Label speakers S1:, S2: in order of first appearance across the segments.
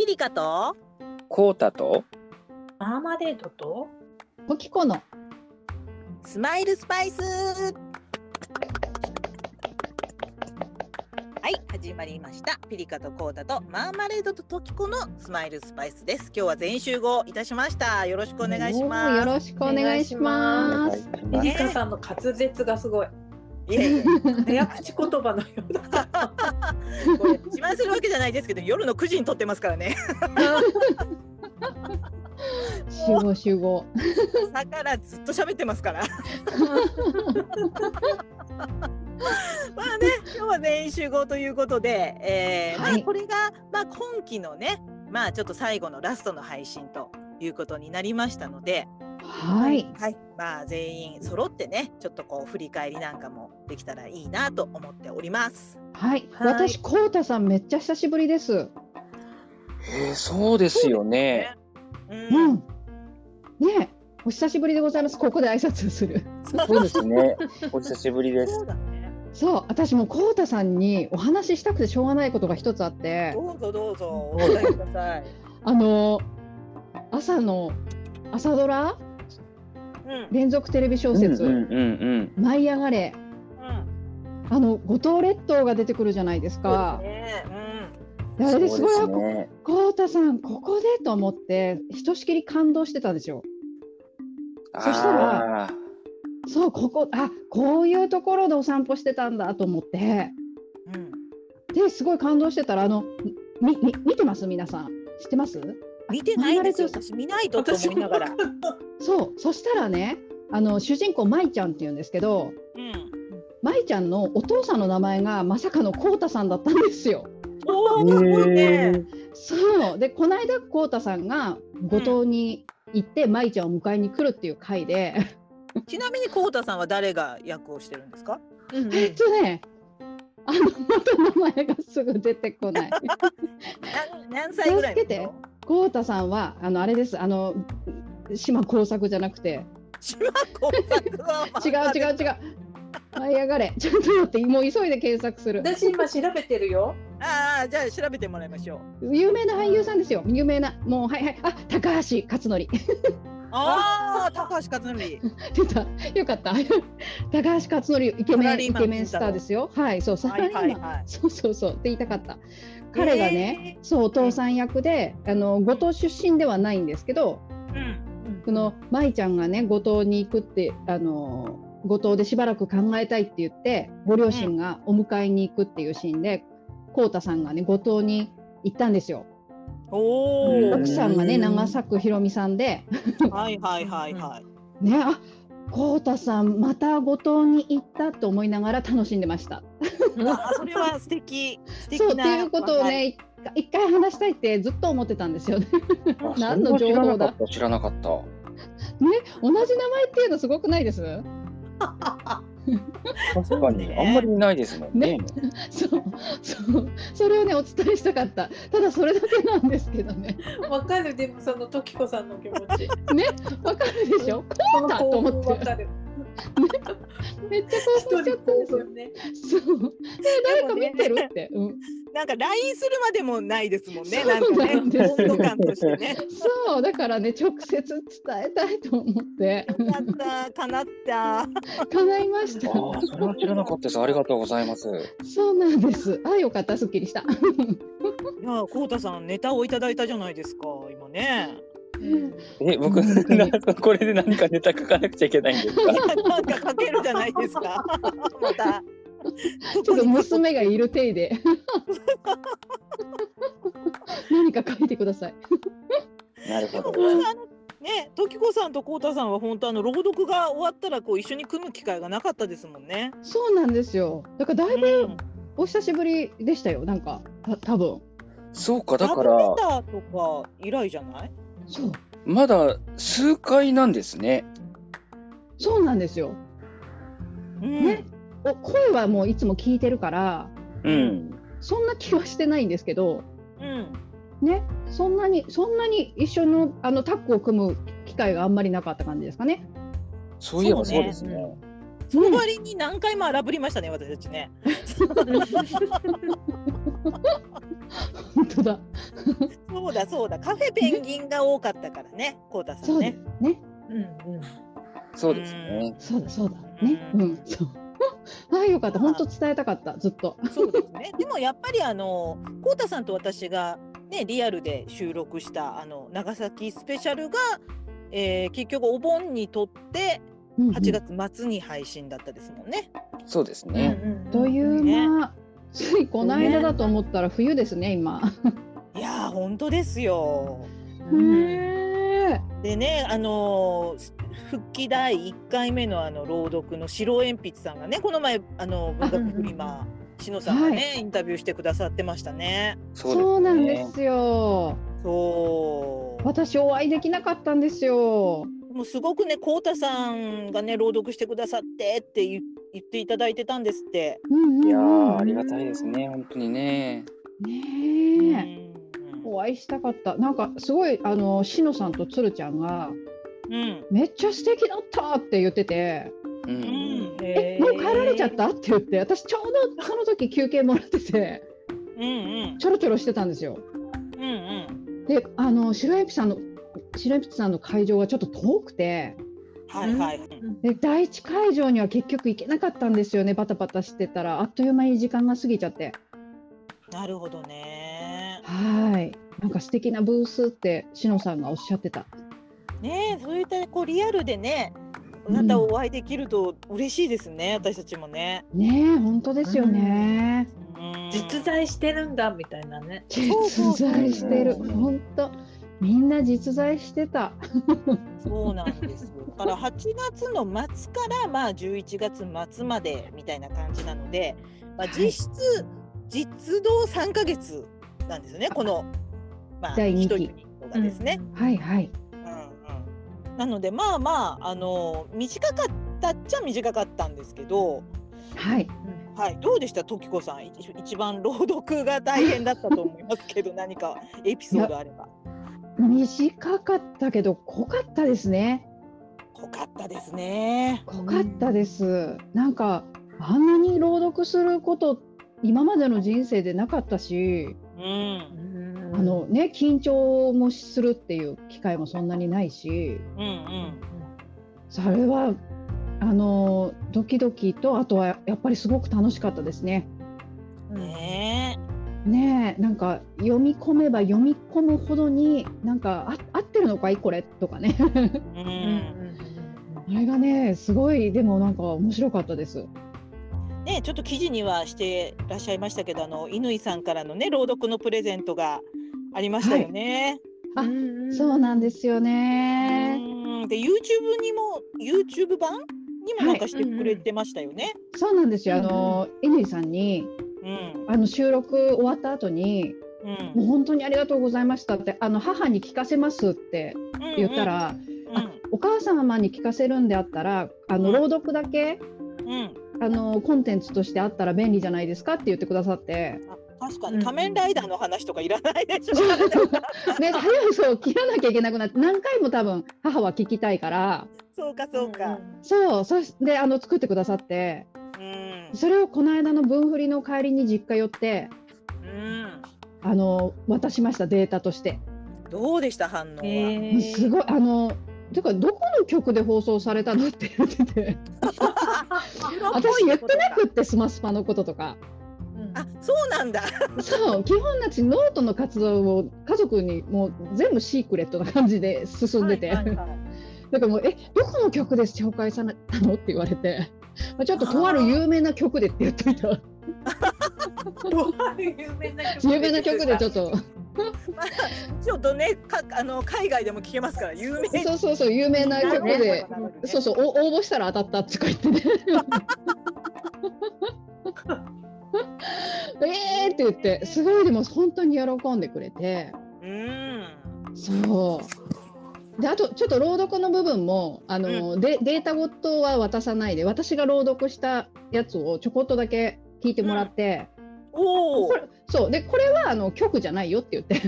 S1: ピリカと？
S2: コータと？
S3: マーマレードと？
S4: ポキコの。
S1: スマイルスパイス。はい始まりました。ピリカとコータとマーマレードとトキコのスマイルスパイスです。今日は全員集合いたしました。よろしくお願いします。
S4: よろしくお願いします。
S3: ピリカさんの滑舌がすごい
S1: いえいえ
S3: 早口言葉のようだ。
S1: これ自慢するわけじゃないですけど夜の9時に撮ってますからね。
S4: 集合集合。
S1: 朝からずっと喋ってますから。まあね今日は全員集合ということで、えーまあ
S4: はい
S1: これが、まあ、今期のねまあちょっと最後のラストの配信ということになりましたので、
S4: はい。
S1: はいまあ、全員揃ってねちょっとこう振り返りなんかもできたらいいなと思っております。
S4: はい。
S3: はい
S4: 私コウタさんめっちゃ久しぶりです。
S2: えー、そうですよね。
S1: う
S4: うんん。ねえ、お久しぶりでございます。ここで挨拶する。
S2: そうですね。お久しぶりです
S1: そう。だね。
S4: そう、私もコウタさんにお話ししたくてしょうがないことが一つあって、
S1: どうぞどうぞお答えください。
S4: あの朝の朝ドラ
S1: うん
S4: 連続テレビ小説、
S2: うんうんうん
S4: 舞い上がれ。
S1: うん
S4: あの五島列島が出てくるじゃないですか。あれですごい、
S2: そうですね。
S4: さんここでと思ってひとしきり感動してたんですよ。そしたらそうここあこういうところでお散歩してたんだと思って
S1: うん。うん。
S4: ですごい感動してたらあのみみ見てます？皆さん知ってます？
S1: 見てないんですよ。私見ないとと思いながら。
S4: そうそしたらねあの主人公舞ちゃんっていうんですけど
S1: うん。
S4: 舞ちゃんのお父さんの名前がまさかのコウタさんだったんですよ。
S1: おお、かっこいいね。
S4: そうでこの間コウタさんが五島に行って舞ちゃんを迎えに来るっていう回で、
S1: ちなみにコウタさんは誰が役をしてるんですか？
S4: えっとねあのまた名前がすぐ出てこない。
S1: 何何歳ぐらいの
S4: 気をつけてコウタさんはあのあれですあの島工作じゃなくて。
S1: 島工作は
S4: 違う違う違う。舞い上がれ。ちょっと待ってもう急いで検索する。
S3: 私今調べてるよ。
S1: ああじゃあ調べてもらいましょう。
S4: 有名な俳優さんですよ。有名なもうはいはい。あ高橋克典。
S1: ああ高橋克典。
S4: 出た。よかった。高橋克典イケメンイケメンスターですよ。はいそうサラリーマン、
S1: はいはいはい。
S4: そうそうそう。って言いたかった彼がね、そうお父さん役であの五島出身ではないんですけど
S1: うん。
S4: その舞ちゃんがね五島に行くってあの五島でしばらく考えたいって言ってご両親がお迎えに行くっていうシーンで浩太さんがね五島に行ったんですよ。
S1: おお。
S4: 奥さんがね長作ひろみさんで
S1: はいはいはいはい。
S4: ねあ浩太さんまた五島に行ったと思いながら楽しんでました。
S1: あそれは素敵 素敵な。
S4: そうっていうことをね一回話したいってずっと思ってたんですよね。
S2: あ
S4: 何の情報だ
S2: 知らなかった。知らなかっ
S4: 同じ名前っていうのすごくないです？
S2: た。確かに、あんまりいないですもんね。
S4: そうそうそれをねお伝えしたかった。ただそれだけなんですけどね。
S3: わかる。でもその時子さんの気持ち。
S4: わかるでしょ。
S3: その
S4: だと思って。
S3: 興奮わかる
S4: めっちゃ
S3: 一
S4: 興奮しちゃ
S3: 人
S4: ったんですよ
S3: ね
S4: そうえ誰か見てるって、うん、
S1: なんか LINE するまでもないですもんね。
S4: そう
S1: なんかね温度感としてね。
S4: そうだからね直接伝えたいと思って
S1: よかったかなった。
S4: 叶いました
S2: ああ、それは知らなかったです。ありがとうございます。
S4: そうなんですあよかったすっきりした
S1: いやコウタさんネタをいただいたじゃないですか今ね。
S2: え、僕、これで何かネタ書かなくちゃいけないんですか？
S1: なんか書けるじゃないですか。また。
S4: ちょっと娘がいる体で 何か書いてください
S2: なるほど。
S1: ね、時子さんとコウタさんは本当あの朗読が終わったらこう一緒に組む機会がなかったですもんね。
S4: そうなんですよだからだいぶお久しぶりでしたよなんかた多分
S2: そうか、だか
S1: ラブレ
S2: ら、
S1: ターとか以来じゃない？
S4: そう
S2: まだ数回なんですね。
S4: そうなんですよ
S1: うん
S4: ねお声はもういつも聞いてるから
S2: うん。
S4: そんな気はしてないんですけど
S1: うん。
S4: ねそんなにそんなに一緒のあのタッグを組む機会があんまりなかった感じですかね。
S2: そういえば
S1: そうね
S2: そうですね。
S1: その割に何回も荒ぶりましたね私たちね。
S4: 本当だ。
S1: そうだそうだカフェペンギンが多かったからねこうたさんね
S4: すね。
S3: うんうん。
S2: そうですね。
S4: そうだそうだね。うん。そう。ああよかった。本当伝えたかった。ずっと。
S1: そうですね。でもやっぱりあのこうたさんと私がねリアルで収録したあの長崎スペシャルが、えー結局お盆にとって
S4: うんうん
S1: 8月末に配信だったですもんね。
S2: そうです
S3: うん
S2: ね。
S3: うん
S4: という
S1: ね
S4: 間。つ いこの間だと思ったら冬ですね今。
S1: いやー本当ですよ。でねあのー復帰第1回目のあの朗読の白鉛筆さんがねこの前あの文学フリマしのさんがね、
S4: は
S1: インタビューしてくださってましたね。
S2: そ
S4: そうなん
S2: ね
S4: ですよ。
S1: そう。
S4: 私お会いできなかったんですよ。
S1: もうすごくね、こうたさんがね、朗読してくださってって言言っていただいてたんですって。
S4: うんうんうん
S2: いやーありがたいですね。本当にね。
S4: ねえ。
S1: うん
S4: お会いしたかった。なんかすごいあのしのさんとつるちゃんが
S1: うん。
S4: めっちゃ素敵だったって言ってて、
S2: う。
S1: うんん。
S4: えもう帰られちゃった？って言って、私ちょうどその時休憩もらってて、
S1: うんうん。
S4: ちょろちょろしてたんですよ。
S1: うんうん。
S4: で、あの白鉛筆さんの白鉛筆さんの会場がちょっと遠くて、
S1: はいはい。
S4: で第一会場には結局行けなかったんですよね。バタバタしてたらあっという間に時間が過ぎちゃって。
S1: なるほどね。
S4: はい。なんか素敵なブースってしのさんがおっしゃってた。
S1: ねえ、そういったこうリアルでね、またお会いできると嬉しいですね、私たちもね。
S4: ねえ、本当ですよね。
S1: うん
S3: 実在してるんだみたいなね。
S4: 実在してる。
S2: うん
S4: 本当。みんな実在してた。
S1: そうなんですよ。だから8月の末からまあ11月末までみたいな感じなので、まあ、
S4: はい
S1: 実質、実動3ヶ月なんですよね。このまあ
S4: 第二期
S1: がですね。
S4: はいはい。
S1: うんうん。なのでまあまああの短かったっちゃ短かったんですけど、
S4: はい。
S1: はいどうでした？時子さん一一番朗読が大変だったと思いますけど何かエピソードあれば。
S4: 短かったけど濃かったですね。
S1: 濃かったですね。
S4: 濃かったです。なんかあんなに朗読すること今までの人生でなかったし、
S1: うん。
S4: あのね緊張もするっていう機会もそんなにないし、
S1: うんうん。
S4: それはあのドキドキとあとはやっぱりすごく楽しかったですね。
S1: ね
S4: なんか読み込めば読み込むほどになんかあ合ってるのかい？これ？とかね
S1: え。う。
S3: うんん
S4: あれがねすごいでもなんか面白かったです。
S1: ねちょっと記事にはしてらっしゃいましたけど、あの乾さんからのね朗読のプレゼントがありましたよね。
S4: あ
S3: うん
S4: そうなんですよね。
S1: うん。で YouTube にも YouTube 版にもなんかしてくれてましたよね。
S4: そうなんですよ。あ
S3: うんうん
S4: の乾さんに
S1: うん。
S4: あの収録終わった後に
S1: うん
S4: もう本当にありがとうございましたってあの母に聞かせますって言った、ら、
S1: うん
S4: あお母様に聞かせるんであったらあの
S1: うん
S4: 朗読だけ
S1: うんうん。
S4: あのコンテンツとしてあったら便利じゃないですかって言ってくださって。
S1: あ確か
S3: うん
S1: に仮面ライダーの話とかいらないでしょ。
S4: ね、早いそう切らなきゃいけなくなって何回も多分母は聞きたいから
S1: そうかそうか。
S4: そうそしてあの作ってくださって
S1: うん。
S4: それをこの間の文フリの帰りに実家寄って
S1: うん。
S4: あの渡しましたデータとして。
S1: どうでした反応は？
S3: え
S4: すごいあのてかどこの曲で放送されたのって言ってて 私言ってなくってスマスパのこととか
S1: あ、そうなんだ。
S4: そう基本なちノートの活動を家族にもう全部シークレットな感じで進んでて、
S1: はいはいはい
S4: だからもう「えどこの曲で紹介されたの?」って言われて、まあ、ちょっととある有名な曲でって言っといた。
S3: 有名な曲。
S4: 有名な曲でちょっと。
S1: まあ、ちょっとね、かあの海外でも聞けますから、有名。
S4: そうそうそう有名な曲で、そうそうお応募したら当たったとか言って。ね えーって言ってすごいでも本当に喜んでくれて。
S1: うん。
S4: そうであとちょっと朗読の部分もあの、でデータごとは渡さないで私が朗読したやつをちょこっとだけ聞いてもらって、
S1: おお
S4: こ。れそう。でこれはあの曲じゃないよって言って。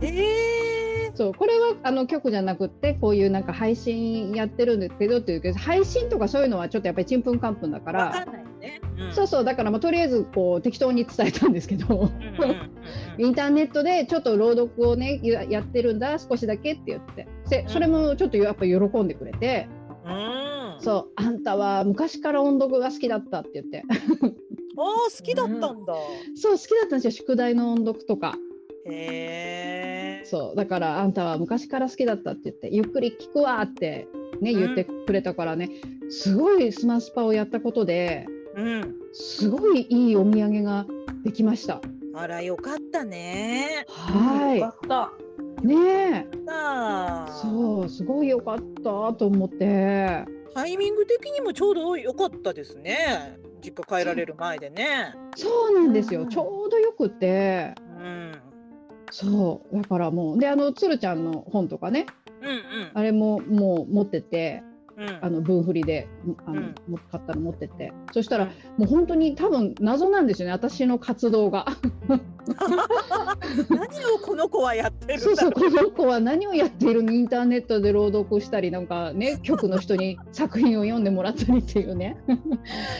S1: ええ
S4: そう。これはあの曲じゃなくってこういうなんか配信やってるんですけどっていうけど配信とかそういうのはちょっとやっぱりちんぷんかんぷんだから。
S1: かんないね。うん。
S4: そうそうだからまあとりあえずこう適当に伝えたんですけど。
S1: うんうんうんうん
S4: インターネットでちょっと朗読をねややってるんだ少しだけって言って。せそれもちょっとやっぱ喜んでくれて、
S1: うん。
S4: そうあんたは昔から音読が好きだったって言って。
S1: ああ好きだったんだ。
S4: そう好きだったんですよ宿題の音読とか。
S1: へえ。
S4: そうだからあんたは昔から好きだったって言って。ゆっくり聞くわってね
S1: うん。
S4: 言ってくれたからね、すごいスマスパをやったことで
S1: うん。
S4: すごいいいお土産ができました。
S1: あらよかったね。
S4: はい
S3: よかった。
S4: ねえ。そうすごい良かったと思って
S1: タイミング的にもちょうど良かったですね。実家帰られる前でね。
S4: そうなんです
S3: うん
S4: よちょうどよくて
S1: うん。
S4: そうだからもうであのつるちゃんの本とかね
S1: うんうん。
S4: あれももう持ってて
S1: うん。
S4: あの分振りであの、
S1: うん。
S4: も買ったの持ってて。そしたらもう本当に多分謎なんですよね。私の活動が。
S1: 何をこの子はやってる
S4: そう。そう
S1: んだろ
S4: この子は何をやっているの？インターネットで朗読したりなんかね 局の人に作品を読んでもらったりっていうね。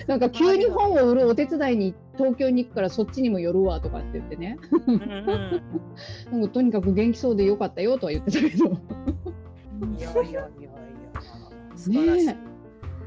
S4: なんか急に本を売るお手伝いに東京に行くからそっちにも寄るわとかって言ってね。
S1: う。うんうん。
S4: なんかとにかく元気そうでよかったよとは言ってたけど。
S1: いやいやいや。素晴らしい。
S4: ね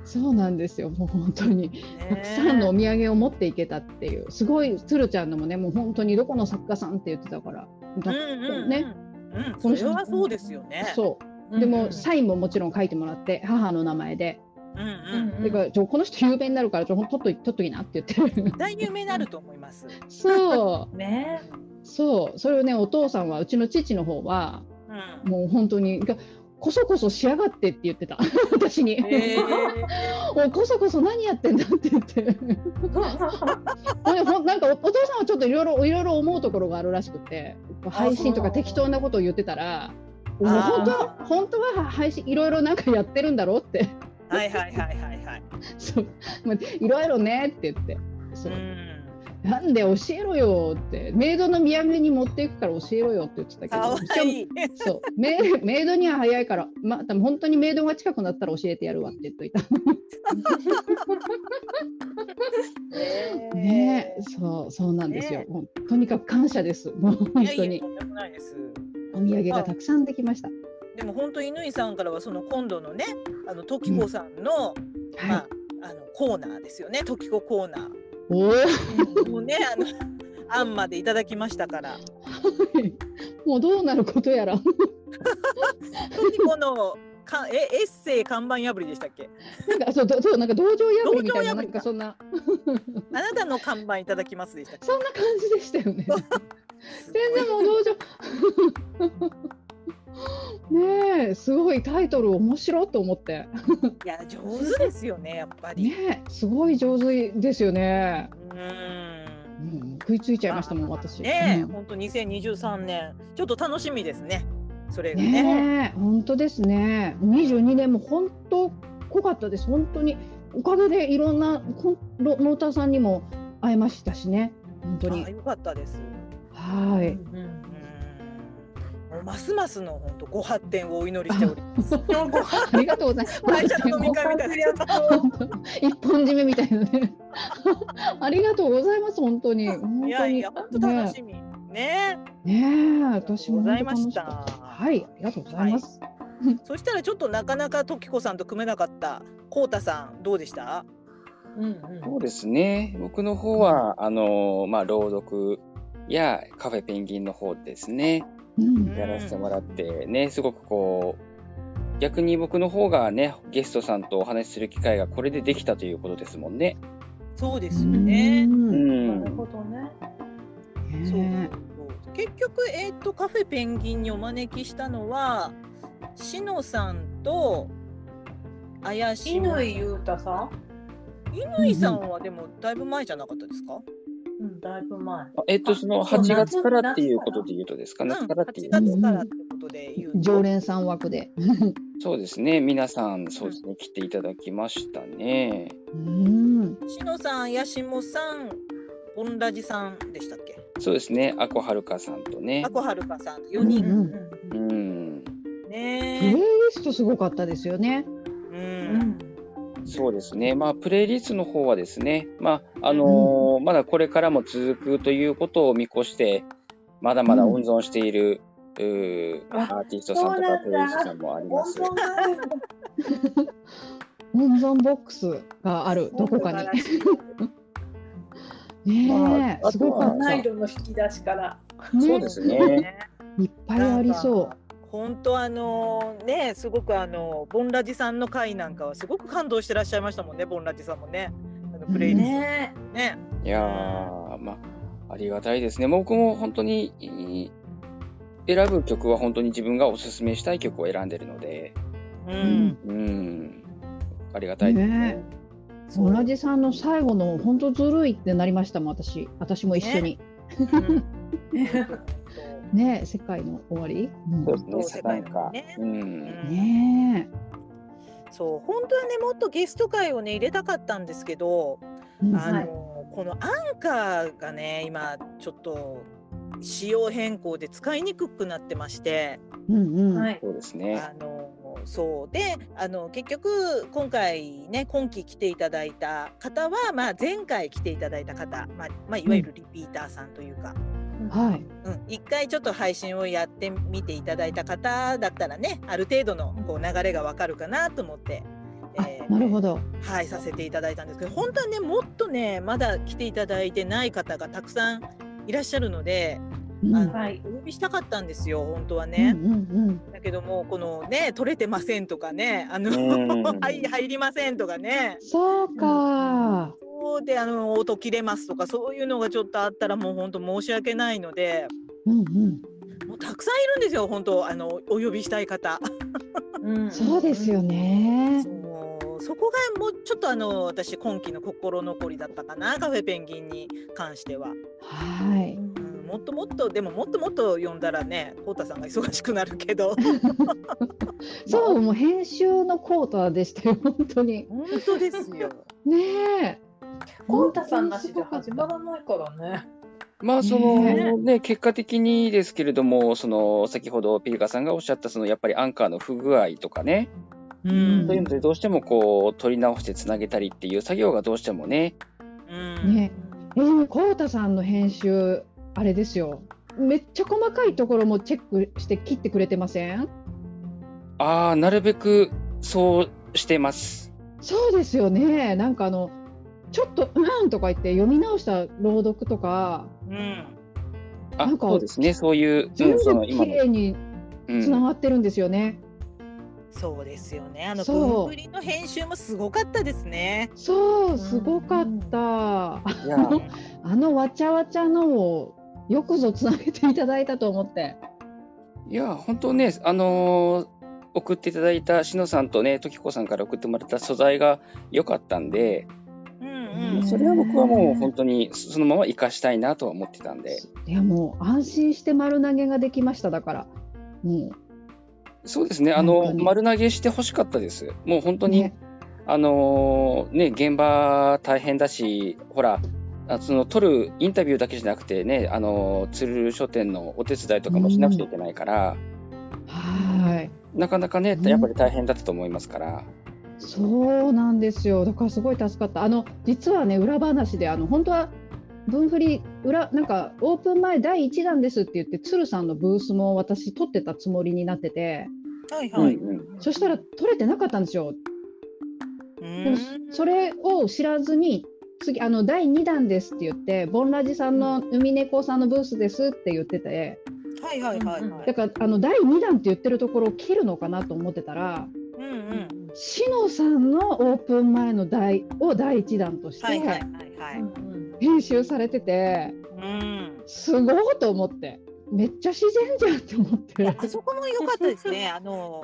S4: そうなんですよもう本当にたくさんのお土産を持っていけたっていうすごいつるちゃんのもねもう本当にどこの作家さんって言ってたからだ
S1: うんうんうん
S4: ね。
S1: うん。それはそうですよね。
S4: そうでも
S3: ん
S4: サインももちろん書いてもらって母の名前で
S1: うんうん。
S3: うん
S4: だからちょこの人有名になるからちょ取っとい取っときなって言って
S1: 大有名になると思います。
S4: そう
S3: ね。
S4: そうそれをねお父さんはうちの父の方は
S1: うん。
S4: もう本当にがこそこそしやがってって言ってた。私に、
S1: へ
S4: おいこそこそ何やってんだって。言ってなんかおお父さんはちょっといろいろいろいろ思うところがあるらしくて。配信とか適当なことを言ってたら本当は本当は配信いろいろなんかやってるんだろうって。
S1: はいはいはいはいはい。
S4: そう。いろいろねって言って。そう。う、
S1: ん。
S4: なんで教えろよってメイドの土産に持っていくから教えろよって言ってたけど。そうメメイドには早いからまあ多分本当にメイドが近くなったら教えてやるわって言っといた。ねえそうそうなんですよ、
S1: ね。
S4: とにかく感謝です。もう
S1: い
S4: 本当に。お土産がたくさんできました。
S1: でも本当犬井さんからはその今度のねあの時子さんの、
S4: はい、
S1: まああのコーナーですよね。時子コーナ
S4: お
S1: ーもうねあの案までいただきましたから。
S4: おもうどうなることやら。
S1: 時子のかえエッセイ看板破りでしたっけ？
S4: なんかそうどそうなんか道場破りみたいなな
S1: 道場破りか。
S4: んかそんな。
S1: あなたの看板いただきますでした
S4: そんな感じでしたよね。全然もう道場ねえすごいタイトル面白いと思って。
S1: いや上手ですよねやっぱり、
S4: ねえすごい上手ですよね、
S1: うん。
S4: うん、食いついちゃいましたもん私。
S1: ねえ、
S4: うん
S1: 本当2023年ちょっと楽しみですねそれがね。
S4: 本当ですね。22年も本当濃かったです。本当に。おかげでいろんなロノーターさんにも会えましたしね。本当に。
S1: あよかったです。
S4: はい。
S3: うん
S1: うんもうますますの本当ご発展をお祈りしております。
S4: ありがとうございます。
S1: 会社の飲み会みたいな。やつ。
S4: 本当一本締めみたいなね。ありがとうございます本当に。本当に。
S1: いやいや本当楽しみ。ね。
S4: ね。え私も
S1: ございまし
S4: た。はいありがとうございます、
S1: そしたらちょっとなかなか時子さんと組めなかったこうたさんどうでした？
S3: うんうん。
S2: そうですね。僕の方は、あの、まあ、朗読やカフェペンギンの方ですね、
S4: うん
S2: やらせてもらってね、すごくこう、逆に僕の方がね、ゲストさんとお話しする機会がこれでできたということですもんね。
S1: そうですよね。
S2: う
S3: なる
S2: ん。
S3: ほどね。
S1: そう
S4: ね
S1: そう結局えっ、とカフェペンギンにお招きしたのはしのさんと怪しい
S3: 乾裕太さん？
S1: 乾さんはでもだいぶ前じゃなかったですか？
S3: うん、だいぶ前。
S2: あえっと、その
S3: そう
S2: 8月からっていう
S3: 夏
S2: ことで言うとですか、
S1: うん、
S2: 夏からっていう
S1: 8
S2: と、
S1: 月からってことで言うと
S4: 常連さん枠で
S2: そうですね、皆さん、そうですね、来ていただきましたね。
S4: うん
S1: しのさん、やしもさん、ボンラジさんでしたっけ？
S2: そうですね、あこはるかさんとね
S1: あ。こはるかさん、4
S4: うん
S1: 人、
S2: うん。
S4: プレイ
S1: ね
S4: リストすごかったですよね
S1: え。う。
S3: うんん。
S2: そうですね、まあ、プレイリストの方はですね、まああのーまだこれからも続くということを見越して、まだまだ温存している、うー
S3: あ
S2: アーティストさんとかプレイリストさんもあります。
S3: 温存
S4: ボックスがあるどこかに。ねえ、
S2: まあ
S4: すごかった。
S3: ナイロの引き出しから。
S2: そうですね。
S4: いっぱいありそう。
S1: 本当あのねすごくあのボンラジさんの回なんかはすごく感動してらっしゃいましたもんねボンラジさんもね。あのプレイリスト。
S3: ね。
S1: ね。
S2: いやー、まあ、ありがたいですね。僕も本当に、選ぶ曲は本当に自分がおすすめしたい曲を選んでるので、
S1: う
S4: うん。
S1: ん
S2: うん、ありがたいですね。
S4: ね。
S1: そう。
S4: 同じさんの最後の本当ずるいってなりましたもん私。私も一緒に。
S1: うん
S4: ねえ世界の終わり？うん
S2: そうですね、
S1: 世界のね
S4: ね
S1: そう本当はねもっとゲスト会をね入れたかったんですけど、
S4: え。うん
S1: あの
S3: はい
S1: このアンカーがね今ちょっと仕様変更で使いにくくなってまして。
S4: うんうん。
S3: はい。
S2: そうですね。
S1: あのそうであの結局今回ね今期来ていただいた方は、まあ、前回来ていただいた方、まあまあ、いわゆるリピーターさんというか、
S4: はい。
S1: うん一回ちょっと配信をやってみていただいた方だったらねある程度のこう流れがわかるかなと思って。
S4: あ
S1: えー
S4: なるほど。
S1: はい、させていただいたんですけど本当はねもっとねまだ来ていただいてない方がたくさんいらっしゃるので、
S4: うん
S1: あの
S3: はい
S1: お呼びしたかったんですよ本当は
S4: うん
S1: ね。
S4: うん
S1: だけどもこのね取れてませんとかねあの
S2: うん
S1: はい入りませんとかね
S4: そうか。
S1: そうであの音切れますとかそういうのがちょっとあったらもう本当申し訳ないので
S4: うんうん。
S1: もうたくさんいるんですよ本当あのお呼びしたい方。
S3: うん
S4: そうですよ。ね。
S1: そうそこがもうちょっとあの私今期の心残りだったかなカフェペンギンに関しては。
S4: はい。
S1: うん、もっともっとでももっともっと呼んだらねこうたさんが忙しくなるけど
S4: そう、もう編集のコータでしたよ、本当に。
S1: 本当ですよ。
S4: ねえ。
S3: コンタさんなしで始まらないからね。
S2: まあ、その
S1: ね
S2: ね、結果的にですけれども、その、先ほどピリカさんがおっしゃった、その、やっぱりアンカーの不具合とかね、
S1: う
S4: うん
S2: そういうのでどうしてもこう、取り直してつなげたりっていう作業がどうしてもね、
S1: うん
S4: ねえー、コウタさんの編集、あれですよ。めっちゃ細かいところもチェックして切ってくれてません？
S2: ああ、なるべくそうしてます。
S4: そうですよね。なんかあの、ちょっと、うんとか言って読み直した朗読とか、
S1: うん
S2: あ
S4: なんか
S2: そうですね、そういう、
S4: 全部綺麗に
S2: うん
S4: つながってるんですよね。
S1: そうですよね。あの
S4: そう
S1: 文振りの編集もすごかったですね。
S4: そう、すごかった。
S2: いや、
S4: あのわちゃわちゃのをよくぞつなげていただいたと思って。
S2: いや、本当ね、あのー送っていただいたしのさんとね、時子さんから送ってもらった素材が良かったんで、
S1: うん
S4: うん
S1: うん。
S2: それは僕はもう本当にそのまま活かしたいなとは思ってたんで、
S4: いやもう安心して丸投げができましただから。も
S2: そうですね、あの、丸投げしてほしかったです。もう本当に、
S4: うね、
S2: あのーね、現場大変だし、ほら、あその撮るインタビューだけじゃなくてね、あのー、鶴る書店のお手伝いとかもしなくちゃいけないから、
S4: はい。
S2: なかなかね、
S4: うん
S2: やっぱり大変だったと思いますから。
S4: そうなんですよ。だからすごい助かった。あの実はね裏話であの本当は分振り裏なんかオープン前第一弾ですって言って鶴さんのブースも私撮ってたつもりになってて、
S2: うん
S1: はいはい。
S2: うん
S4: そしたら撮れてなかったんですよ。でもそれを知らずに次あの第2弾ですって言ってボンラジさんの海猫さんのブースですって言ってて
S1: はいはいはいはい。
S4: だからあの第2弾って言ってるところを切るのかなと思ってたら
S1: うんうん。
S4: しのさんのオープン前の第を第1弾として。編集されてて
S1: うん。
S4: すごいと思ってめっちゃ自然じゃんって思って。
S1: あそこも良かったですね。あの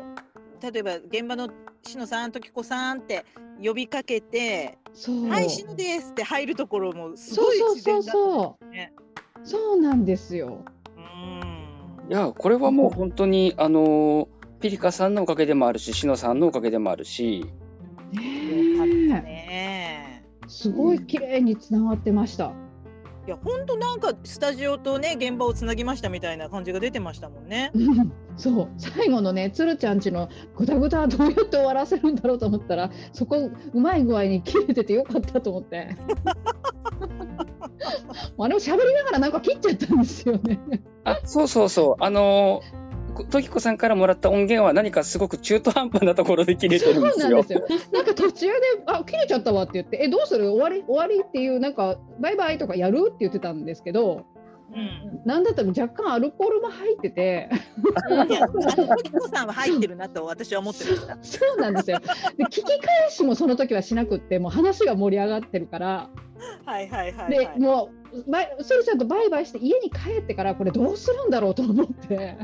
S1: 例えば現場のしのさん、ときこさんって呼びかけて、
S4: そう
S1: はい、しのですって入るところもす
S4: そう
S1: ごい
S4: そうそう
S1: 自然だった
S4: そう
S1: ね。
S4: そうなんですよ。
S1: うん。
S2: いや、これはもう本当に、あのーピリカさんのおかげでもあるし、しのさんのおかげでもあるし、
S1: よかった
S4: ねえ
S1: ね。
S4: すごい綺麗につながってました。
S1: いや本当なんかスタジオとね現場をつなぎましたみたいな感じが出てましたもんね。
S4: う んそう最後のねつるちゃんちのぐだぐだどうやって終わらせるんだろうと思ったらそこうまい具合に切れててよかったと思って あれを喋りながらなんか切っちゃったんですよね。
S2: あ、そうそうそう。あのー、時子さんからもらった音源は何かすごく中途半端なところで切れてるんですよ
S4: そうなんで。すよ。なんか途中で、あ、切れちゃったわって言って、え、どうする？終わり？終わりっていう、なんか、バイバイとかやる？って言ってたんですけど、なんだったら若干アルコールも入ってて、
S1: いや、あの時子さんは入ってるなと私は思ってました。
S4: そうなんですよ。で、聞き返しもその時はしなくって、もう話が盛り上がってるから、
S1: はいはいはい、
S4: で
S1: はい。
S4: もう、バイそれちゃんとバイバイして家に帰ってから、これどうするんだろうと思って。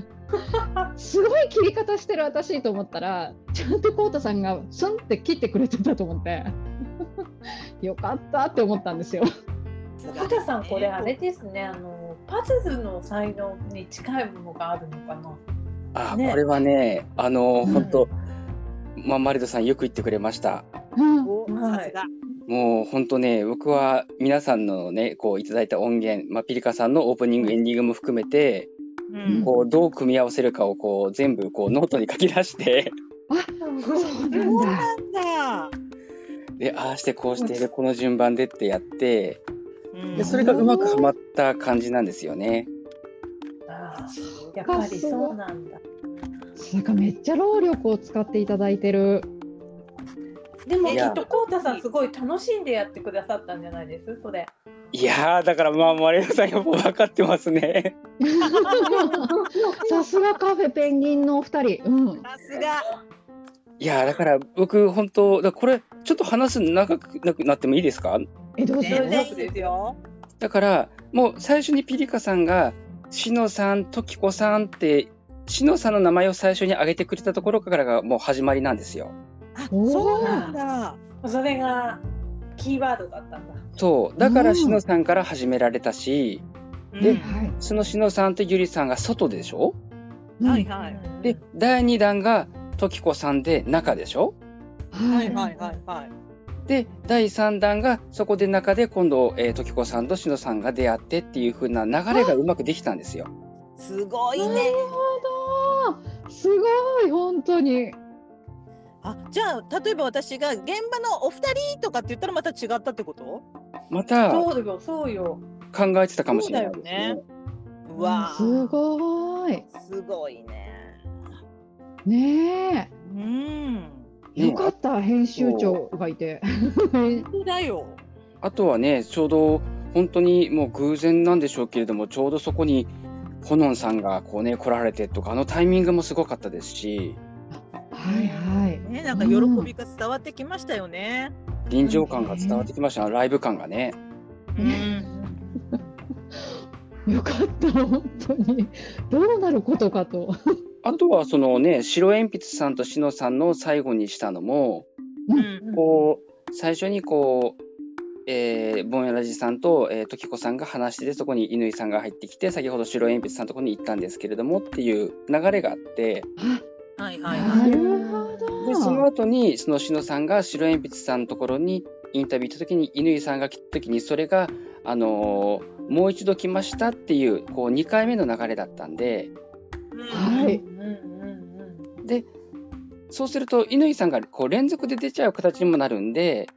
S4: すごい切り方してる私と思ったらちゃんとこうたさんがスンって切ってくれてたと思ってよかったって思ったんですよ。
S3: 小田さんこれあれですねあのパズルの才能に近いものがあるのかな？
S2: あ、
S3: ね。
S2: これはね、あのー、
S3: うん。
S2: 本当、まあ、マリドさんよく言ってくれました。
S4: うん。
S1: お
S3: はい。
S2: もう本当ね、僕は皆さんのね、こういただいた音源、まあ、ピリカさんのオープニング、エンディングも含めて、
S1: うん。
S2: こうどう組み合わせるかをこう全部こうノートに書き出して、
S4: そうなんだ。
S2: で、ああしてこうして、で、この順番でってやって、
S1: うん
S2: で、それがうまくはまった感じなんですよね。
S3: あーやっぱりそうなんだ
S4: なんかめっちゃ労力を使っていただいてる。
S3: でもきっとこうたさんすごい楽しんでやってくださったんじゃないです？それ
S2: いやー、だからまあ、マリドさんよく分かってますね。
S4: さすがカフェペンギンのお二人。うん。
S1: さすが。
S2: いやー、だから僕、本当、だこれ、ちょっと話す長くなくなってもいいですか？
S4: えどうぞ。
S1: 全然いいですよ。
S2: だから、もう最初にピリカさんが、しのさん、ときこさんって、しのさんの名前を最初に挙げてくれたところからがもう始まりなんですよ。
S1: あ、そうなんだ。
S3: それがキーワードだったんだ
S2: そう。だから
S4: うん
S2: しのさんから始められたし、で
S1: うん
S4: はい。
S2: そのしのさんとゆりさんが外でしょ？
S1: はいはい。
S2: で、第2弾がときこさんで中でしょ？
S4: は
S1: はいいはいはいはい。
S2: で、第3弾がそこで中で今度、えー、ときこさんとしのさんが出会ってっていう風な流れがうまくできたんですよ。
S1: すごい
S4: なる
S1: ね。
S4: ほど。すごい本当に。
S1: あ、じゃあ例えば私が現場のお二人とかって言ったらまた違ったってこと？
S2: また考
S3: そうよそうよ
S2: えてたかもしれないですね。
S1: そうだよねうわ
S4: す
S1: ー、
S4: ごい。
S1: すごいね。
S4: ね
S1: うん。
S4: え。よかった編集長がいて。
S1: 本当だよ。
S2: あとはね、ちょうど本当にもう偶然なんでしょうけれども、ちょうどそこにホノンさんがこうね、来られてとか、あのタイミングもすごかったですし、
S4: はいはい。
S1: ね、なんか喜びが伝わってきましたよね。
S2: 臨場感が伝わってきました、ライブ感がね。
S1: うん。
S4: よかった本当に。どうなることかと。
S2: あとはそのね、白鉛筆さんとしのさんの最後にしたのも、
S1: うん。
S2: こう、最初にこう、えー、ボンヤラジさんと、えー、時子さんが話してて、そこに乾さんが入ってきて、先ほど白鉛筆さんのところに行ったんですけれどもっていう流れがあって、
S1: はいはい
S4: な
S1: はい。
S4: るほど。
S2: で、その後に、そのしのさんが白鉛筆さんのところにインタビュー行った時に、乾さんが来た時に、それが、あのーもう一度来ましたっていう、こう、2回目の流れだったんで、
S4: はい。
S2: で、そうすると、乾さんがこう連続で出ちゃう形にもなるんで、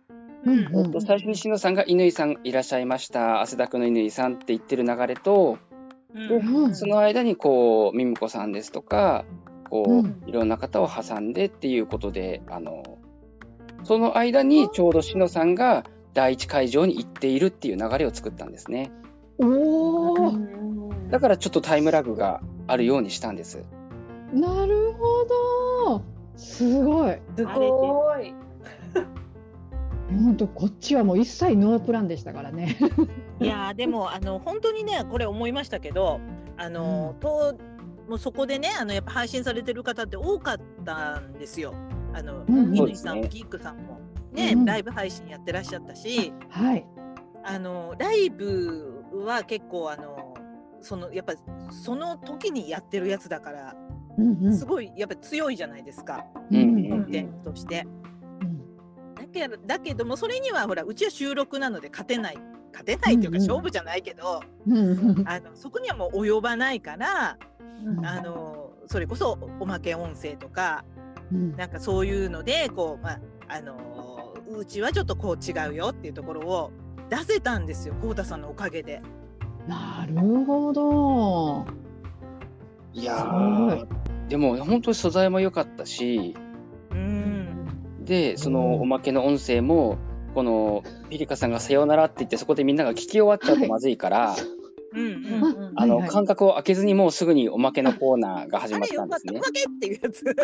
S4: うん
S2: えっと最初にしのさんが乾さんいらっしゃいました、汗だくの乾さんって言ってる流れと、
S1: うん
S4: うん。
S2: その間にこう、ミミコさんですとか、こう、
S4: うん
S2: いろんな方を挟んでっていうことで、あの、その間にちょうどしのさんが第一会場に行っているっていう流れを作ったんですね。
S4: お
S2: だからちょっとタイムラグがあるようにしたんです。
S4: なるほど。すごい。
S3: すごい
S4: 本当こっちはもう一切ノープランでしたからね。
S1: いやーでもあの本当にねこれ思いましたけどあの、ともうそこでねあのやっぱ配信されてる方って多かったんですよ。あの
S4: うん
S1: 乾さんもギックさんもね、
S4: うん
S1: ライブ配信やってらっしゃったし
S4: はい。
S1: あのライブは結構あのそのやっぱその時にやってるやつだから
S4: うんうん。
S1: すごいやっぱ強いじゃないですか、
S2: うん
S1: コンテンツとして。
S4: うん。
S1: だけどだけどもそれにはほらうちは収録なので勝てない。勝てないっていうか
S4: うんうん。
S1: 勝負じゃないけど、
S4: うん
S1: あのそこにはもう及ばないから
S3: うん。
S1: あのそれこそおまけ音声とか
S4: うん。
S1: なんかそういうのでこうまああのうちはちょっとこう違うよっていうところを出せたんですよ浩太さんのおかげで。
S4: なるほど。
S2: いや
S4: す
S2: ーでも本当に素材も良かったし
S1: うん
S2: でその
S4: うん
S2: おまけの音声もこのピリカさんが「さようなら」って言ってそこでみんなが聞き終わっちゃうとまずいから、
S1: うんう
S3: うんんうん
S2: あの
S4: はいはい
S2: 間隔を空けずにもうすぐにおまけのコーナーが始まったんですね
S1: ったおま。けっていうやつ。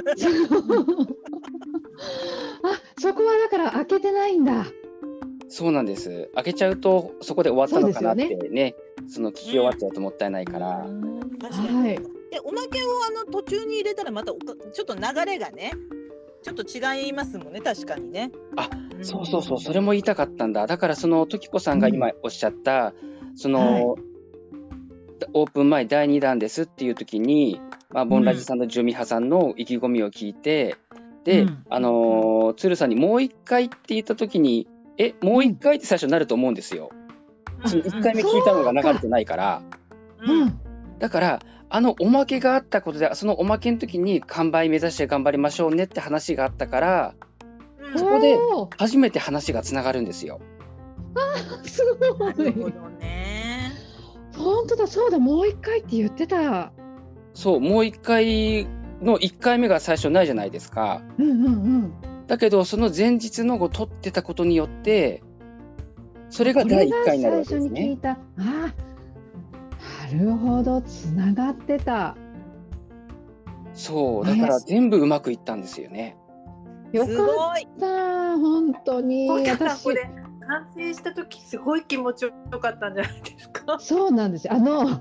S4: あ、そこはだから開けてないんだ。
S2: そうなんです。開けちゃうとそこで終わったのかなって
S4: そう
S2: ねその聞き終わっちゃうともったいないから。
S1: 確かに
S4: はい。
S1: でおまけをあの途中に入れたらまたおかちょっと流れがねちょっと違いますもんね確かにね。
S2: あ
S1: ん
S2: そうそうそう、それも言いたかったんだ。だから、その、時子さんが今おっしゃった、その、オープン前第2弾ですっていう時に、まあ、ボンラジさんのジュミハさんの意気込みを聞いて、で、
S1: うん
S2: あのー鶴さんにもう一回って言った時に、え、もう一回って最初になると思うんですよ。その1回目聞いたのが流れてないから。
S1: う
S4: うんん。
S2: だから、あのおまけがあったことで、そのおまけの時に完売目指して頑張りましょうねって話があったから、
S1: うん
S2: そこで初めて話がつながるんですよ。
S4: すご
S1: なるほ
S4: い。
S1: どね。
S4: 本当だ、そうだ、もう一回って言ってた。
S2: そう、もう一回の1回目が最初ないじゃないですか。
S4: うんうんうん。
S2: だけど、その前日のを撮ってたことによって、それが
S4: こ
S2: 第
S4: れ
S2: 1回になるわけ
S4: 最
S2: ですね。
S4: 初に聞いた。ああ、なるほど、つながってた。
S2: そう、だから全部うまくいったんですよね。
S4: よかっ
S1: すごい。
S4: た、本当に。私
S3: これ完成した時すごい気持ちよかったんじゃないですか？
S4: そうなんですよ。あの、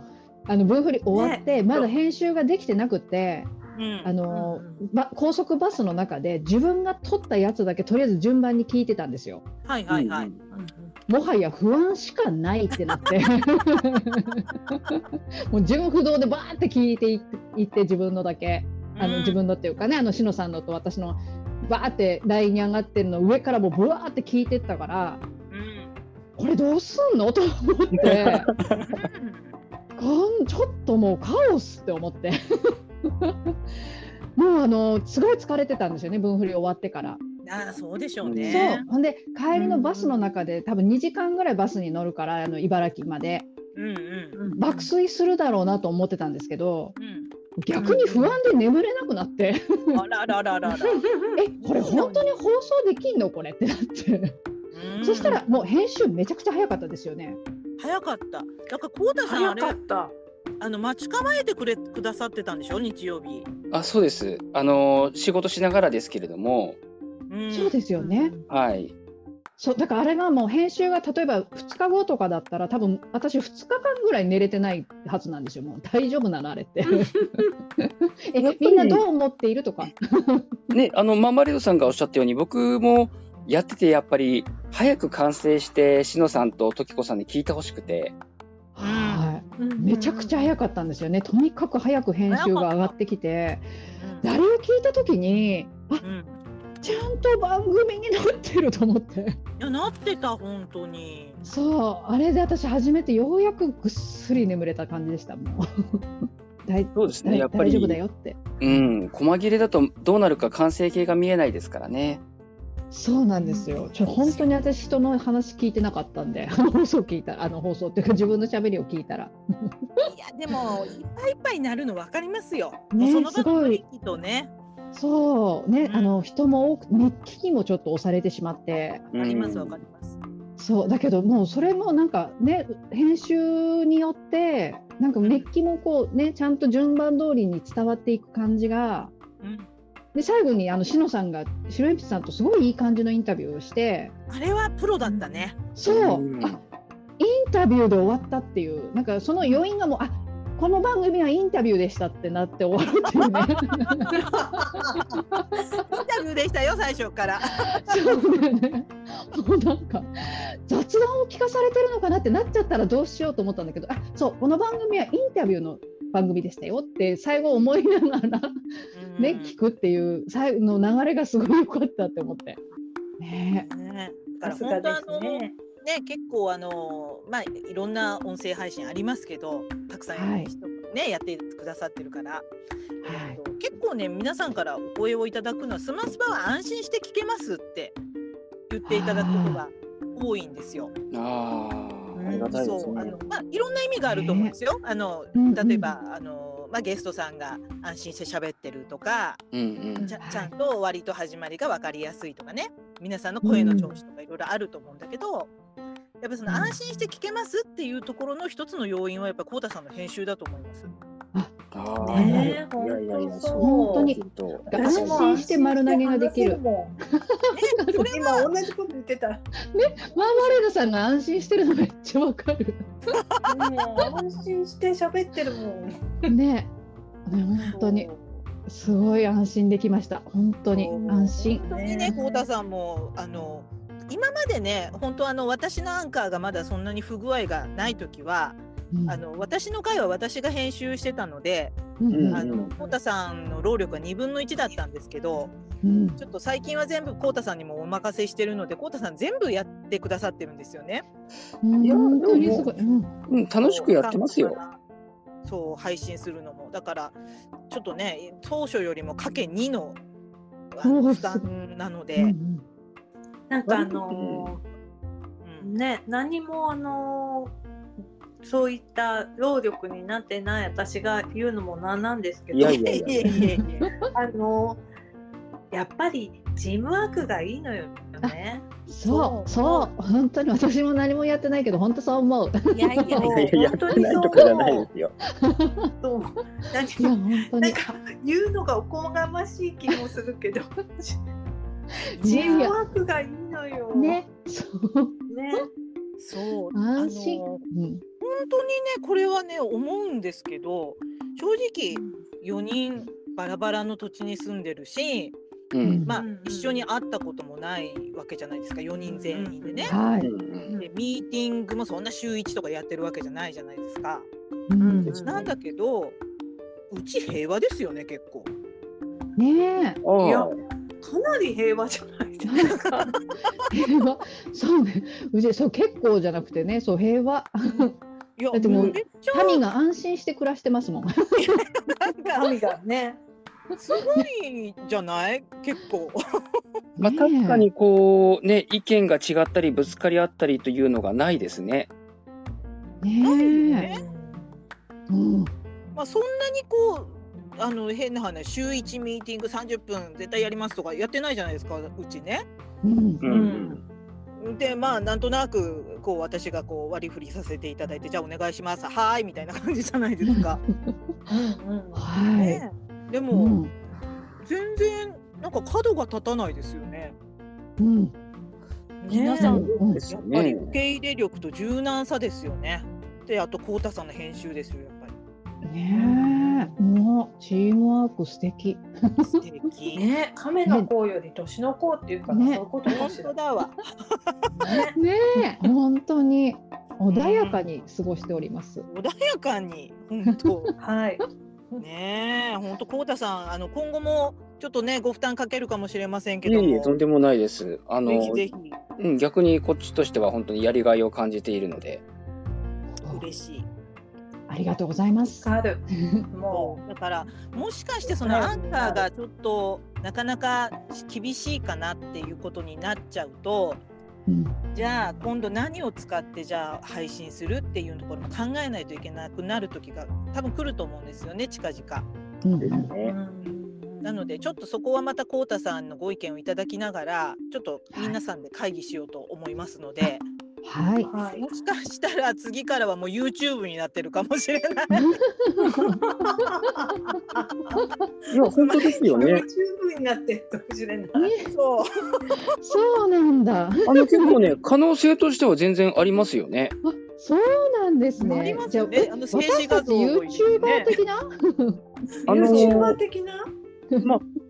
S4: あの分振り終わって、
S3: ね
S4: まだ編集ができてなくて、
S1: うん
S4: あの、
S3: うん
S4: ば高速バスの中で自分が撮ったやつだけとりあえず順番に聞いてたんですよ。
S1: はいはいはい。
S2: うん
S4: もはや不安しかないってなって。もう順不動でバーって聞いていっていって自分のだけ。あの、
S1: うん。
S4: 自分のっていうかねあのしのさんのと私のバーって台に上がってるの上からもうブワーって聞いてったから
S1: うん。
S4: これどうすんの？と思って。こんちょっともうカオスって思って もうあのすごい疲れてたんですよね分振り終わってから。
S1: ああそうでしょう
S2: うん
S1: ね。
S4: そうほんで帰りのバスの中で多分2時間ぐらいバスに乗るからあの茨城まで
S1: うんうん
S3: うん
S4: 爆睡するだろうなと思ってたんですけど
S1: うん。
S4: 逆に不安で眠れなくなって
S1: あららららら。
S4: えこれ本当に放送できんのこれってなって
S1: うん
S4: そしたらもう編集めちゃくちゃ早かったですよね。
S1: 早かった。だから浩太さんあ
S3: 早
S1: れ
S3: かった。
S1: あの待ち構えてくれくださってたんでしょ？日曜日。
S2: あ、そうです。あの、仕事しながらですけれども、
S1: うん
S4: そうですよね。
S2: はい。
S4: そうだからあれがもう編集が例えば2日後とかだったら多分私2日間ぐらい寝れてないはずなんですよもう大丈夫なのあれって えみんなどう思っているとか
S2: ね、あの、マーマレードさんがおっしゃったように、僕もやってて、やっぱり、早く完成して、しのさんと時子さんに聞いてほしくて、
S4: めちゃくちゃ早かったんですよね。とにかく早く編集が上がってきて。あれを聞いた時にあ
S1: うん。うん
S4: ちゃんと番組になってると思って。
S1: いやなってた本当に。
S4: そう。あれで私初めてようやくぐっすり眠れた感じでしたもう。大
S2: そうですね、
S4: 大
S2: やっぱり、
S4: 大丈夫だよって。
S2: うん、細切れだとどうなるか完成形が見えないですからね。
S4: そうなんですよ。ちょ本当に私人の話聞いてなかったんで放送聞いた あの放送っていうか自分の喋りを聞いたら。
S1: いやでもいっぱいいっぱいになるの分かりますよ。
S4: ね
S1: もうその
S4: すごい
S1: とね。
S4: そう。ね、
S1: うん。
S4: あの人も多く熱気にもちょっと押されてしまって。
S1: 分かります
S2: うん。
S1: 分かります。
S4: そう。だけどもうそれもなんかね編集によってなんか熱気もこうねちゃんと順番通りに伝わっていく感じが
S1: うん。
S4: で最後にあのしのさんが白鉛筆さんとすごいいい感じのインタビューをして
S1: あれはプロだったね。
S4: そう、
S2: うん。
S4: あインタビューで終わったっていう。なんかその余韻がもうあこの番組はインタビューでしたってなって終わるっていうね。
S1: インタビューでしたよ最初から。
S4: そうだよね。もうなんか雑談を聞かされてるのかなってなっちゃったらどうしようと思ったんだけどあそうこの番組はインタビューの番組でしたよって最後思いながらね、
S1: うん。
S4: 聞くっていう最後の流れがすごい良かったって思って。ね。
S1: ね。だ
S3: さすが
S1: から本当あの
S3: ですね。
S1: ね結構あのまあいろんな音声配信ありますけどたくさん
S4: はい。
S1: 人ね、やってくださってるから、
S4: はい
S1: えーと結構ね皆さんからお声をいただくのはスマスパは安心して聞けますって言っていただくことが多いんですよ。
S2: ああ、ありがたいですね。
S1: そう。あの。まあいろんな意味があると思うんですよ。あの
S4: うんうん。
S1: 例えばあのまあゲストさんが安心して喋ってるとか、
S2: うんうん。
S1: ちゃちゃんと終わりと始まりが分かりやすいとかね。皆さんの声の調子とかいろいろあると思うんだけど、やっぱその安心して聞けますっていうところの一つの要因はやっぱこうたさんの編集だと思います。
S2: ああ、
S3: ね本当そう
S4: 本当に安心して丸投げができる。
S3: 今
S1: は
S3: 同じこと言ってた。
S4: マーマレードさんが安心してるのめっちゃわかる。
S3: 安心して喋ってるもん。
S4: ね。ね本当にすごい安心できました。本当に安心。
S1: 本当にね、こうたさんもあの今までね、本当あの私のアンカーがまだそんなに不具合がない時は、
S4: うん。
S1: あの私の回は私が編集してたので、
S4: うんうん。
S1: あのこうたさんの労力は2分の1だったんですけど、
S4: うん。
S1: ちょっと最近は全部こうたさんにもお任せしてるので、こうたさん全部やってくださってるんですよね。
S4: うん。
S2: いや
S4: 本当にすごい。うん。
S2: うん、楽しくやってますよ。
S1: そう配信するのも。だからちょっとね当初よりもかけ2のあの負担なの
S4: う
S1: で、
S4: ん。
S3: なんかあの
S1: うん。
S3: ーね何もあのーそういった労力になってない私が言うのもなんなんですけど あのーやっぱりチームワークがいいのよね。
S4: そうそう本当に私も何もやってないけど本当そう思う。
S1: いやいやいや
S3: そう
S2: いややってないとかじゃないですよ。
S3: そう何。なんか言うのがおこがましい気もするけどチームワークがいいのよ。
S4: ね。そう
S3: ね
S1: そう
S4: 安心。
S1: あの
S4: うん
S1: 本当にねこれはね思うんですけど正直4人バラバラの土地に住んでるし、
S2: うん。
S1: まあ一緒に会ったこともないわけじゃないですか4人全員でね。
S4: はい。
S2: うん
S1: でミーティングもそんな週1とかやってるわけじゃないじゃないですか。
S4: うん
S3: うん
S1: なんだけどうち平和ですよね結構。
S4: ねえ。
S2: あ
S3: いや
S2: あ、
S3: かなり平和じゃないですか。
S4: 平和。そうね。うちそう結構じゃなくてね、そう平和。
S1: いや
S4: だってもう民が安心して暮らしてますもん。
S1: なんか
S3: 神がね。
S1: すごいじゃない？結構。
S2: まあ、確かにこうね意見が違ったりぶつかり合ったりというのがないですね。
S4: ねえ。うん。
S1: まあそんなにこうあの変な話週1ミーティング30分絶対やりますとかやってないじゃないですかうちね。
S4: うん
S2: う。ん
S1: でまあなんとなくこう私がこう割り振りさせていただいてじゃあお願いしますはーいみたいな感じじゃないですか。
S4: はい。
S1: ねで
S4: う
S1: も、
S4: ん。
S1: 全然なんか角が立たないですよね。
S4: うん。
S1: 皆さん、
S4: うん
S2: ですよ
S1: やっぱり
S2: ね。
S1: 受け入れ力と柔軟さですよね。であとこうたさんの編集ですよやっぱ
S4: ねえ。もうチームワーク素敵。
S1: り素敵。
S3: ね、亀の甲より年の甲っていうから、
S4: ね
S3: そういうことか
S1: 本
S3: しら
S1: 当。だわ。
S3: ね、
S4: ねえ。本当に穏やかに過ごしております。
S1: 穏やかに 本当。
S3: はい。
S1: ねえ本当こうたさんあの今後もちょっとねご負担かけるかもしれませんけども。
S2: いえいえとんでもないです。あの
S1: ぜひぜひ
S2: うん逆にこっちとしては本当にやりがいを感じているので。
S1: 嬉しい。
S4: ありがとうございます。
S3: ある。も
S1: だからもしかしてその
S3: はい
S1: アンカーがちょっとなかなか厳しいかなっていうことになっちゃうと
S4: うん。
S1: じゃあ今度何を使ってじゃあ配信するっていうところも考えないといけなくなる時が多分来ると思うんですよね近々。
S4: うん
S1: なのでちょっとそこはまたこうたさんのご意見をいただきながらちょっと皆さんで会議しようと思いますので、
S4: はい。
S3: はい。
S1: もしかしたら次からはもう YouTube になってるかもしれない。
S2: いや本当ですよね。
S3: YouTube になってるかもしれない。
S1: そう
S4: そうなんだ。
S2: あの結構ね可能性としては全然ありますよね。
S4: あ、そうなんですね。
S1: ありますよねあの静止
S4: 私たち
S1: 画
S4: YouTuber 的な？
S2: あの
S3: YouTuber 的な？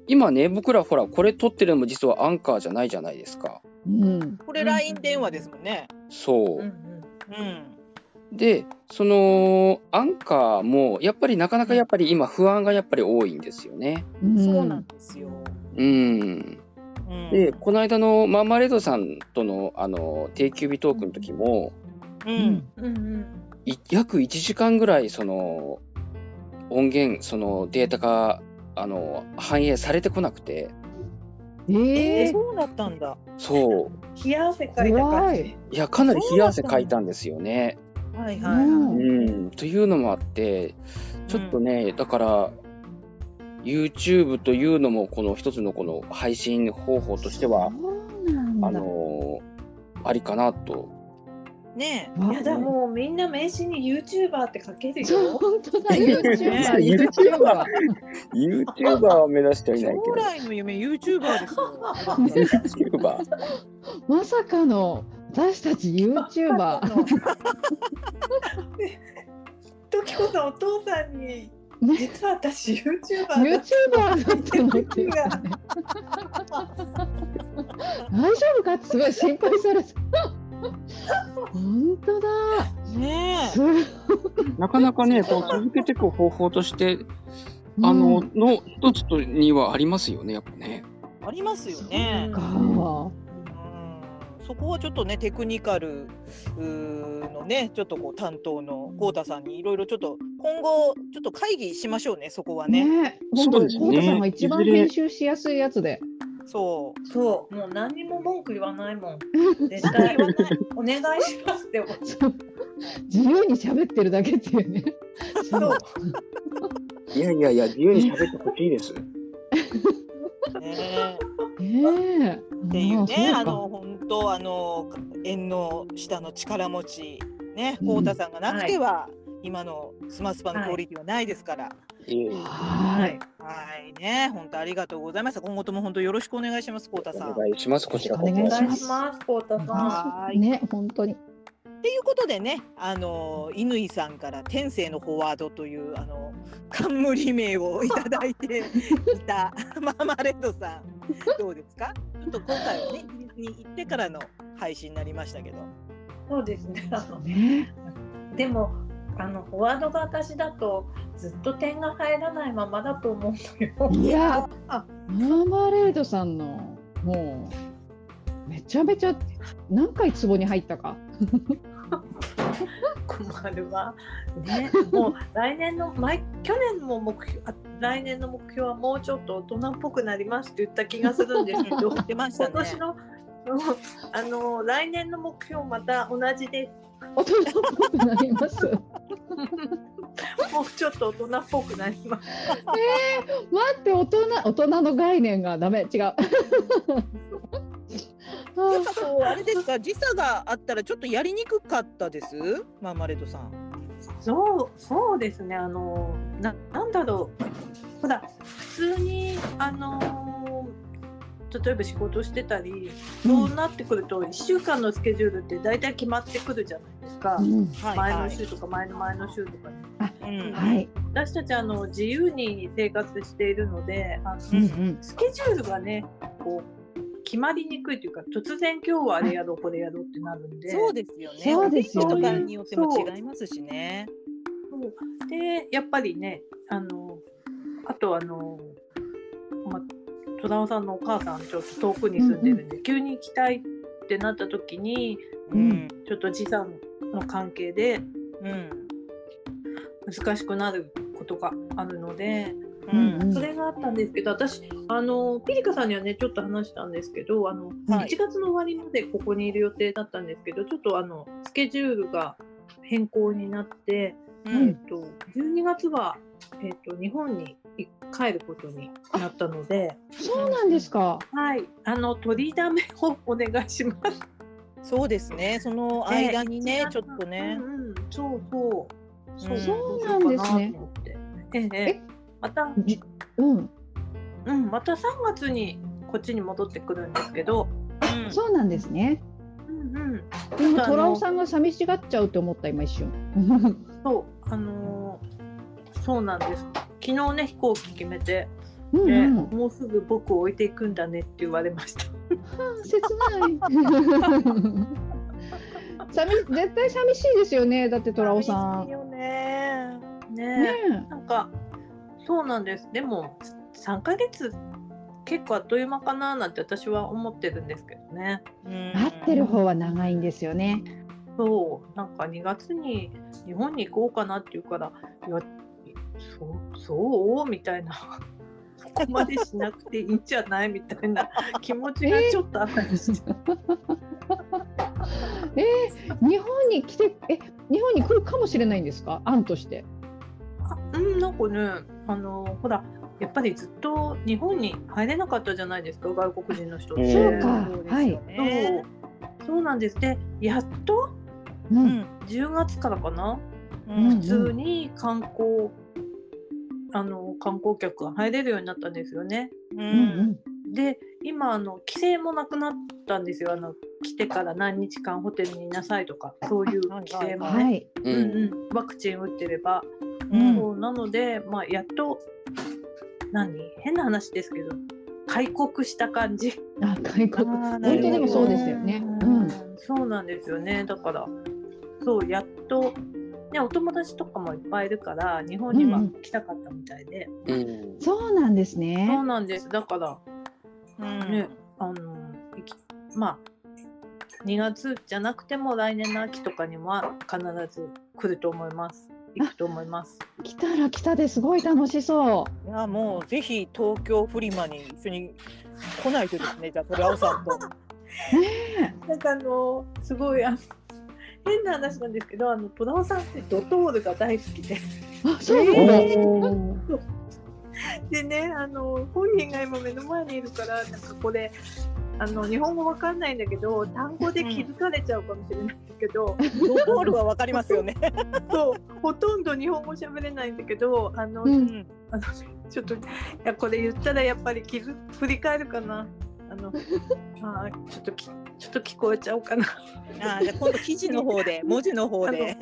S2: 今ね僕らほらこれ撮ってるのも実はアンカーじゃないじゃないですか。
S4: うん。
S1: これ LINE 電話ですもんね。
S2: そう。
S3: うんうん。
S1: うん。
S2: でそのアンカーもやっぱりなかなかやっぱり今不安がやっぱり多いんですよね。
S1: そうなんですよ。
S2: うん。
S1: うん
S2: で、この間のマーマレードさんとのあの定休日トークの時も、
S1: う
S4: うんん。
S3: うんうん
S2: い約1時間ぐらいその音源、そのデータがあの反映されてこなくて、
S1: えー、
S4: ええ
S1: そうだったんだ。
S2: そう、
S3: 冷や汗かいた
S4: 怖い
S3: 感じ。
S2: いや、かなり冷や汗かいたんですよね。
S1: はいはいはい。
S4: うん
S2: うん、というのもあって、ちょっとね、だから、YouTube というのも、この一つのこの配信方法としては、
S4: そうなんだ。
S2: あのありかなと。
S1: ね
S4: わ
S3: いやだもうみんな名刺に YouTuber って書けるよ。
S4: 本当だ。YouTuber
S1: ね
S4: YouTuber
S2: YouTuber は目指してはいない。
S1: 将
S2: け
S1: 来の夢 YouTuber ですよ。
S2: ど、YouTuber。
S4: まさかの私たち YouTuber
S3: 時子さんお父さんに
S4: ね。
S3: 実は私 YouTuber だ。
S4: YouTuber だって思ってる
S3: が
S4: 大丈夫かってすごい心配された本当だ。
S1: ね
S2: なかなかね、こう続けていく方法として、あの、
S4: うん。
S2: の一つとにはありますよね、やっぱね。
S1: え、ありますよね。
S4: か。
S1: うん。そこはちょっとねテクニカルのねちょっとこう担当の浩太さんにいろいろちょっと今後ちょっと会議しましょうねそこはね。
S4: ね本当
S2: ね。
S4: コウタさんが一番
S2: いずれ
S4: 編集しやすいやつで
S1: そう。
S3: そう。もう何にも文句言わないもん。絶対言わないお願いしますって
S4: 自由に喋ってるだけっていうね。
S3: そう。
S2: いやいやいや、自由に喋ってほしいです。
S1: ね
S4: ねえ。
S1: っていうねあ
S4: あ
S1: の本当あの縁の下の力持ちね
S4: うん。
S1: 浩太さんがなくては、今のスマスパのクオリティはないですから。
S4: は
S3: はい。い
S1: はいね。本当ありがとうございました。今後とも本当よろしくお願いします浩太さん。
S2: お願いします、こちらこそ。
S4: お願いし
S3: ますコウタさん。
S1: はーい。
S4: ね本当に。
S1: っていうことでね、あの乾さんから天性のフォワードというあの冠名をいただいていた マーマレードさん、どうですか？ちょっと今回はね、イギリスに行ってからの配信になりましたけど、
S3: そうですね。あの
S4: ね。
S3: でもあのフォワードが私だとずっと点が入らないままだと思うのよ。
S4: いやマーマレードさんのもうめちゃめちゃ何回壺に入ったか
S3: 困るわ。ね、もう来年の毎去年も目標あ来年の目標はもうちょっと大人っぽくなりますって言った気がするんですけど、
S1: 言ってましたね。
S3: 今年のうんあの来年の目標また同じで
S4: 大人っぽくなります。
S3: もうちょっと大人っぽくなります。
S4: 待って大人大人の概念がダメ。違う。
S1: やっぱこうあれですか、時差があったらちょっとやりにくかったです？マーマレードさん。
S3: そうそうですね。あのななんだろう。ほら普通にあの例えば仕事してたり、そうなってくると1週間のスケジュールって大体決まってくるじゃないですか、
S4: うん。
S1: はい
S3: 前の週とか前の前の週とかに。
S1: うん。
S4: はい。
S3: 私たちあの自由に生活しているのであの、
S4: うんうん。
S3: スケジュールがねこう決まりにくいというか突然今日はあれやろうこれやろうってなるんで。
S1: そうですよね。
S4: そうですよね。
S1: によっても違いますしね。
S3: そう。でやっぱりねあのあとあの、ま、戸田さんのお母さんちょっと遠くに住んでるんで、急に行きたいってなった時に
S1: うん。
S3: ちょっと時差の関係で
S1: うん。
S3: 難しくなることがあるので、
S1: うん
S4: うん。
S3: それがあったんですけど私あのピリカさんにはねちょっと話したんですけどあの、
S1: はい。
S3: 1月の終わりまでここにいる予定だったんですけどちょっとあのスケジュールが変更になって。
S1: うん。
S3: えっと、12月は、えっと、日本に帰ることになったので、
S4: そうなんですか。
S3: はい、あの取りだめをお願いします。
S1: そうですね。その間にね、ちょっとね。
S3: う。んうん、そうそう。
S1: うん
S4: そうなんですね。
S3: えまた、
S4: じうん。
S3: うん、また3月にこっちに戻ってくるんですけど、
S1: うん。
S4: そうなんですね。
S3: うんうん、
S4: でも虎尾さんが寂しがっちゃうって思った今一瞬。
S3: そう、あのーそうなんです。昨日ね飛行機決めて、
S4: うん
S3: で
S4: うん
S3: もうすぐ僕を置いていくんだねって言われました。
S4: 切ない 寂絶対寂しいですよねだって虎尾さん
S1: いいよね。
S3: ね
S4: ね
S3: なんかそうなんです。でも3ヶ月っ結構あっという間かななんて私は思ってるんですけどね。
S1: うん
S4: 合ってる方は長いんですよね。
S3: そうなんか2月に日本に行こうかなって言うからいやそうそう？みたいなそこまでしなくていいんじゃないみたいな 気持ちがちょっとあったりして、
S4: えー日本に来てえ日本に来るかもしれないんですか？案として。
S3: あうんなんかねあのほらやっぱりずっと日本に入れなかったじゃないですか外国人の人。って。
S2: うん。
S4: そうか。
S1: そうですよね。
S3: そうなんです。でやっと
S4: う
S1: うんん
S3: 10月からかな？
S1: うん。
S3: 普通に観光、あの観光客が入れるようになったんですよね。
S1: う
S4: うんん
S3: で今あの規制もなくなったんですよあの来てから何日間ホテルにいなさいとかそういう規制
S4: うん。
S3: もね、
S4: はい。
S2: う
S3: うんんうん、ワクチン打ってれば、
S1: うん
S3: そうなので、まあ、やっと何？変な話ですけど開国した感じ
S4: あ外国。本当でもそうですよね。うん。
S3: そうなんですよねだからそうやっと、ね、お友達とかもいっぱいいるから日本には来たかったみたいで、
S2: うん。
S4: そうなんです
S3: そ
S4: ね。
S3: うなんです。だから
S1: うん。
S3: ねあのいきまあ2月じゃなくても来年の秋とかには必ず来ると思います。行くと思います。
S4: 来たら来たですごい楽しそう。
S1: いやもうぜひ東京フリマに一緒に来ないとですねじゃあ鳥青さんと。
S4: ね
S3: なんかあのすごいあの変な話なんですけどあの虎尾さんってドトールが大好きで
S4: え。あそうなんだ。
S1: え
S3: でねあの本人が今目の前にいるからなんかこれあの日本語わかんないんだけど単語で気づかれちゃうかもしれないんだけど、
S1: ドトールはわかりますよね。
S3: そうほとんど日本語喋れないんだけどあの、
S4: うん
S3: あのちょっといやこれ言ったらやっぱり気づ振り返るかなあの あーちょっときちょっと聞こえちゃおうかな
S1: あーじゃあ今度記事の方で 文字の方で。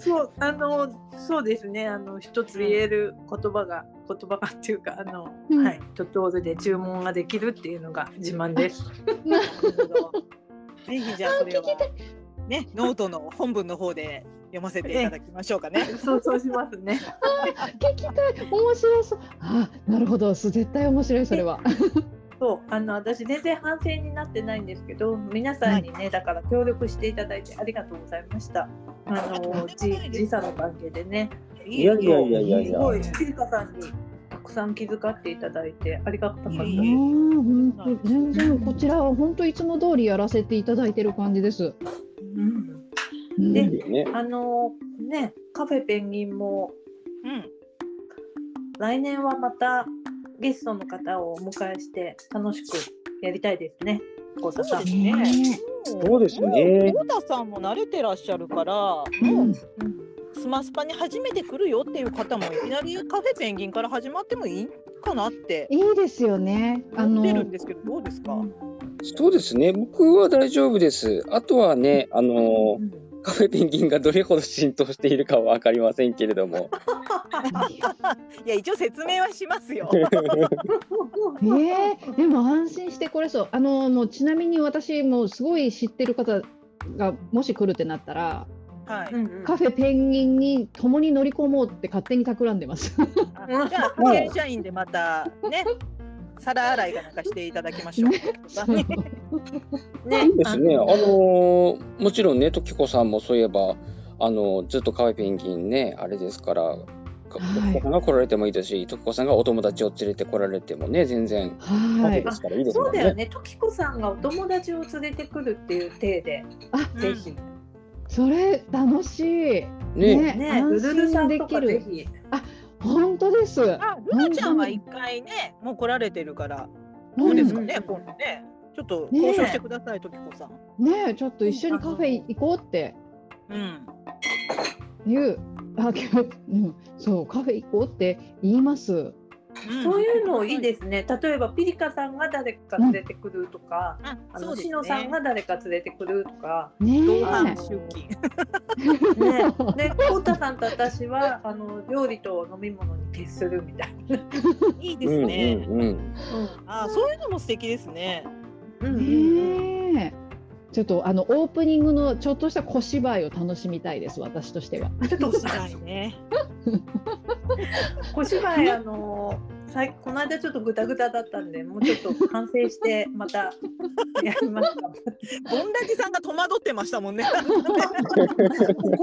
S3: そうあのそうですねあの一つ言える言葉が言葉がっていうかあの、
S4: うん
S3: はいドトールで注文ができるっていうのが自慢です。
S1: なるほどぜひじゃあそれはねノートの本文の方で読ませていただきましょうかね。
S3: そうそうしますね。
S4: 聞きたい面白そう。あなるほどす絶対面白いそれは。
S3: そうあの私全然反省になってないんですけど皆さんにね、だから協力していただいてありがとうございました。あのじ時差の関係でね
S2: いやいやいやいやいや
S3: すごいピリカさんにたくさん気遣っていただいてありがたかったです。
S4: 全然こちらは本当いつも通りやらせていただいてる感じです。
S3: うん
S4: うん
S3: で
S2: いいよね。
S3: あのねカフェペンギンも
S1: うん。
S3: 来年はまたゲストの方をお迎えして楽しくやりたいですね。コウタさん。
S1: そうですね
S4: ね
S2: そうですね
S1: もう太田さんも慣れてらっしゃるから、も
S4: う
S1: スマスパに初めて来るよっていう方もいきなりカフェペンギンから始まってもいいかなって
S4: いいですよね。あの
S1: 思ってるんですけどどうですか？
S2: そうですね。僕は大丈夫です。あとはね、あの
S3: うん
S2: カフェペンギンがどれほど浸透しているかは分かりませんけれども。
S1: いや一応説明はしますよ。
S4: えー、でも安心してこれそうあのもうちなみに私もすごい知ってる方がもし来るってなったら
S1: はい。
S3: うんうん
S4: カフェペンギンに共に乗り込もうって勝手に企んでます。
S1: あじゃあ派遣社員でまたね皿洗いがなんかしていただきましょう。
S3: ね
S2: そうですね。あ
S3: あの
S2: のもちろんね、時子さんもそういえば、あのずっとカフェペンギンね、あれですから、か
S4: はい
S2: 時子さんが来られてもいいですし、時子さんがお友達を連れて来られてもね、全然、
S4: はい
S2: で。すからいいですもんね。
S3: そうだよね。ときこさんがお友達を連れてくるっていう体で、
S4: あ、
S3: ぜひ。
S4: それ楽しい。
S2: ね
S3: ね、ル
S4: 安
S3: ルルさんと
S4: 心できる。
S3: かぜひ。
S4: 本当です。
S1: あルナちゃんは一回ねもう来られてるからどうですかね、
S3: うん
S1: 今度ねちょっと交渉してください、時子さん。
S4: ねえ、ちょっと一緒にカフェ行こうって
S1: うん。
S4: いう。あ、うん、そう、カフェ行こうって言います。
S1: うん
S3: そういうのいいですね。例えばピリカさんが誰か連れてくるとか、
S1: あ
S3: あのしのさんが誰か連れてくるとか。
S4: ね
S1: 同伴
S4: え。
S1: 出勤。
S3: ね、で、コウタさんと私はあの料理と飲み物に徹するみたいな。
S1: いいで
S2: うんうん
S1: すね。
S2: うん。
S1: あそういうのも素敵ですね。
S3: うんうん。
S4: ちょっとあのオープニングのちょっとした小芝居を楽しみたいです。私としては。
S3: ちょっと
S1: しないね。
S3: 小芝居 あのさいこの間ちょっとグダグダだったんでもうちょっと反省してまたやりますか。
S1: ボンラジさんが戸惑ってましたもんね。
S3: 小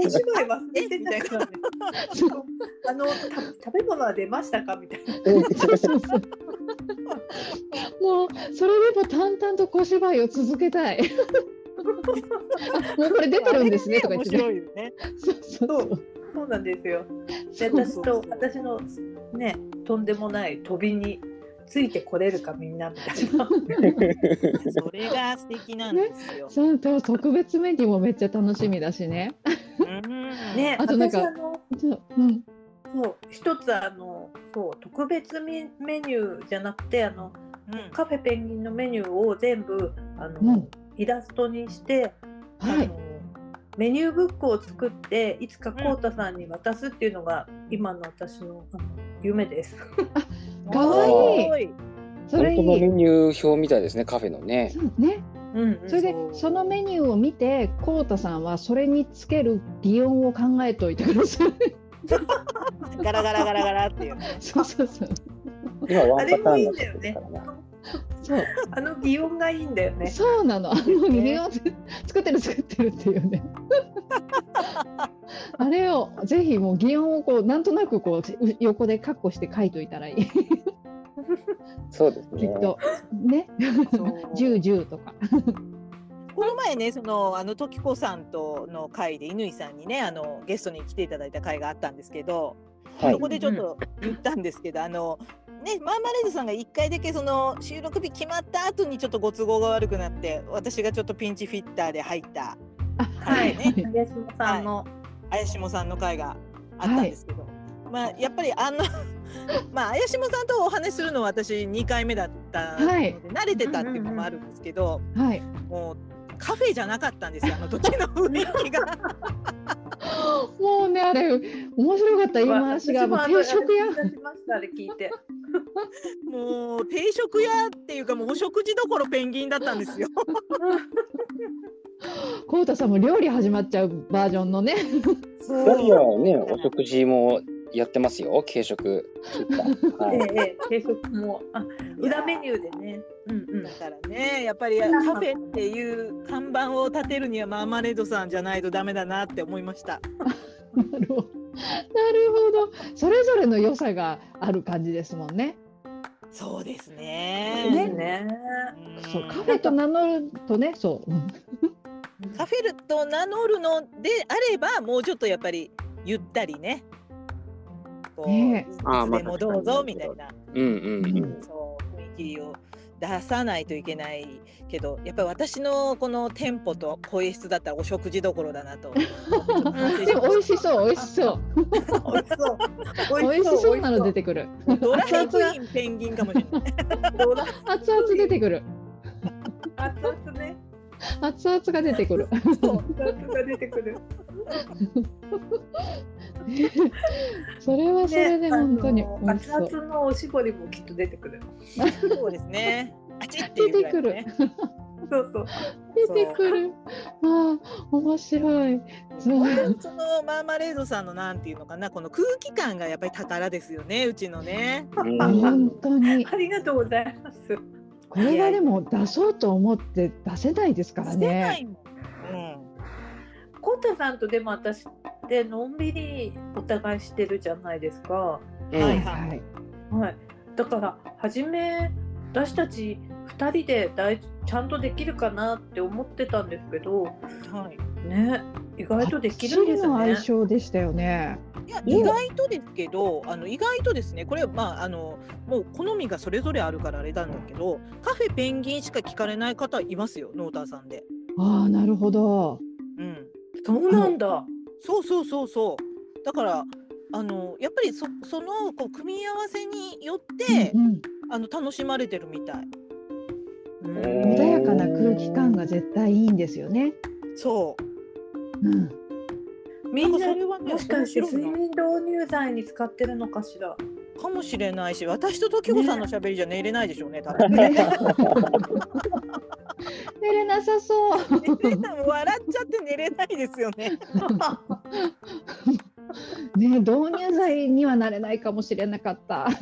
S3: 芝居忘れてたからね。あのた食べ物は出ましたかみたいな。
S4: もうそれでも淡々と小芝居を続けたい。あもうこれ出てるんですねとか言
S1: 面
S4: ってね。
S1: 白いよね。
S4: そうそう
S3: なんですよ。で私と私のねとんでもない飛びについてこれるかみんなみたいな。
S1: それが素敵なんですよ。
S4: そうと特別メニューもめっちゃ楽しみだしね。
S1: うん
S3: ね
S4: あとなんかううん
S3: そう一つあのそう特別メメニューじゃなくてあの
S1: うん
S3: カフェペンギンのメニューを全部あの、
S4: うん
S3: イラストにして、
S4: はい
S3: メニューブックを作っていつかこうたさんに渡すっていうのが今の私のあの夢です。
S4: かわいい。それい
S2: 本当のメ
S4: い。
S2: ニュー表みたいですね、カフェのね。
S4: そうね。
S3: うんうん
S4: それで
S1: そ
S4: のメニューを見てこうたさんはそれにつける擬音を考えておいてください。
S1: ガラガラガラガラっていう。
S4: そうそうそう。
S2: 今ワンパタ
S3: あれもいい
S2: ーンになんって
S3: だよね。。
S4: そう
S3: あの擬音がいいんだよね。
S4: そうなの。あの擬音作ってる作ってるっていうね。あれをぜひもう擬音をこうなんとなくこうう横でカッコして書いといたらいい。
S2: そうですね。
S4: きっとね。十十 とか。
S1: この前ね、そのあの時子さんとの会で乾さんにね、あのゲストに来ていただいた会があったんですけど、
S2: はい
S1: そこでちょっと言ったんですけど、あのね、マーマレードさんが一回だけその収録日決まった後にちょっとご都合が悪くなって、私がちょっとピンチフィッターで入った
S4: あ
S3: はい。
S1: ね
S3: 林下さんの、
S1: 綾下さんの会があったんですけど、まあやっぱりあの まあ綾下さんとお話しするのは私2回目だったので、
S4: はい
S1: 慣れてたっていうのもあるんですけど、
S4: はい。
S1: もうカフェじゃなかったんですよあの時の雰囲気が。
S4: もうねあれ面白かった言い回しがもう定食屋。
S3: しましたあれ聞いて。
S1: もう定食屋っていうかもうお食事どころペンギンだったんですよ。
S4: こうたさんも料理始まっちゃうバージョンのね。
S1: そ
S2: 二人はね、お食事もやってますよ、軽食。はい。
S3: ええええ定食もあ裏メニューでね。うんうん
S1: だ。からねやっぱりカフェっていう看板を立てるにはマーマレードさんじゃないとダメだなって思いました。
S4: なるほど。なるほど。それぞれの良さがある感じですもんね。
S1: そうですね。
S3: ね。
S1: うん
S4: そうカフェと名乗るとね、そう。うん
S1: カフェルと名乗るのであればもうちょっとやっぱりゆったりね。こう
S4: ね
S1: いつでもどうぞみたいな。
S2: うんうんうん。
S1: そう雰囲気を出さないといけないけどやっぱり私のこのテンポと声質だったらお食事どころだなと
S4: でも美
S1: ま
S4: 味しそう、美味しそう。
S3: 美味しそう。
S4: 美味しそうなの出てくる。
S1: ドライブインペンギンかもしれない
S4: 熱々出てくる。
S3: 熱々ね。
S4: 熱々が出てくる。
S3: そう熱々が出てくる。
S4: それはそれで本当に
S3: あの
S4: 美味しそう。
S3: 熱々のおしぼりもきっと出てくる。
S1: そうですねあちっていうぐらいのね
S3: そうそう。
S4: 出てくる。ああ、面白い。そ
S1: のマーマレードさんのなんていうのかなこの空気感がやっぱり宝ですよねうちのね
S2: うん
S4: 本当に。
S3: ありがとうございます。
S4: これはでも出そうと思って出せないですからね。
S1: いもん、うん
S3: コウタさんとでも私ってのんびりお互いしてるじゃないですか。
S2: うん
S1: はい
S4: はい。
S3: はい。だから初め私たち二人で大ちゃんとできるかなって思ってたんですけど、
S1: はい
S3: ね、意外とできるんですね
S4: 相。性でしたよね。
S1: いや意外とですけどあの意外とですねこれはまああのもう好みがそれぞれあるからあれなんだけどカフェペンギンしか聞かれない方いますよノーターさんで。
S4: ああ、なるほど。
S1: うん、
S3: そうなんだ。
S1: そうそうそうそうだからあのやっぱりそそのこう組み合わせによって、
S4: うんうん
S1: あの楽しまれてるみたい。
S3: うん
S4: 穏やかな空気感が絶対いいんですよね。
S1: そう
S4: うん。
S3: みんな
S1: それはね
S3: もしかして睡眠導入剤に使ってるのかしら？
S1: かもしれないし私と時子さんのしゃべりじゃ寝れないでしょうね 多分ね。
S4: 寝れなさそう。
S1: 寝れない笑っちゃって寝れないですよね。
S4: ね導入剤にはなれないかもしれなかった。
S1: い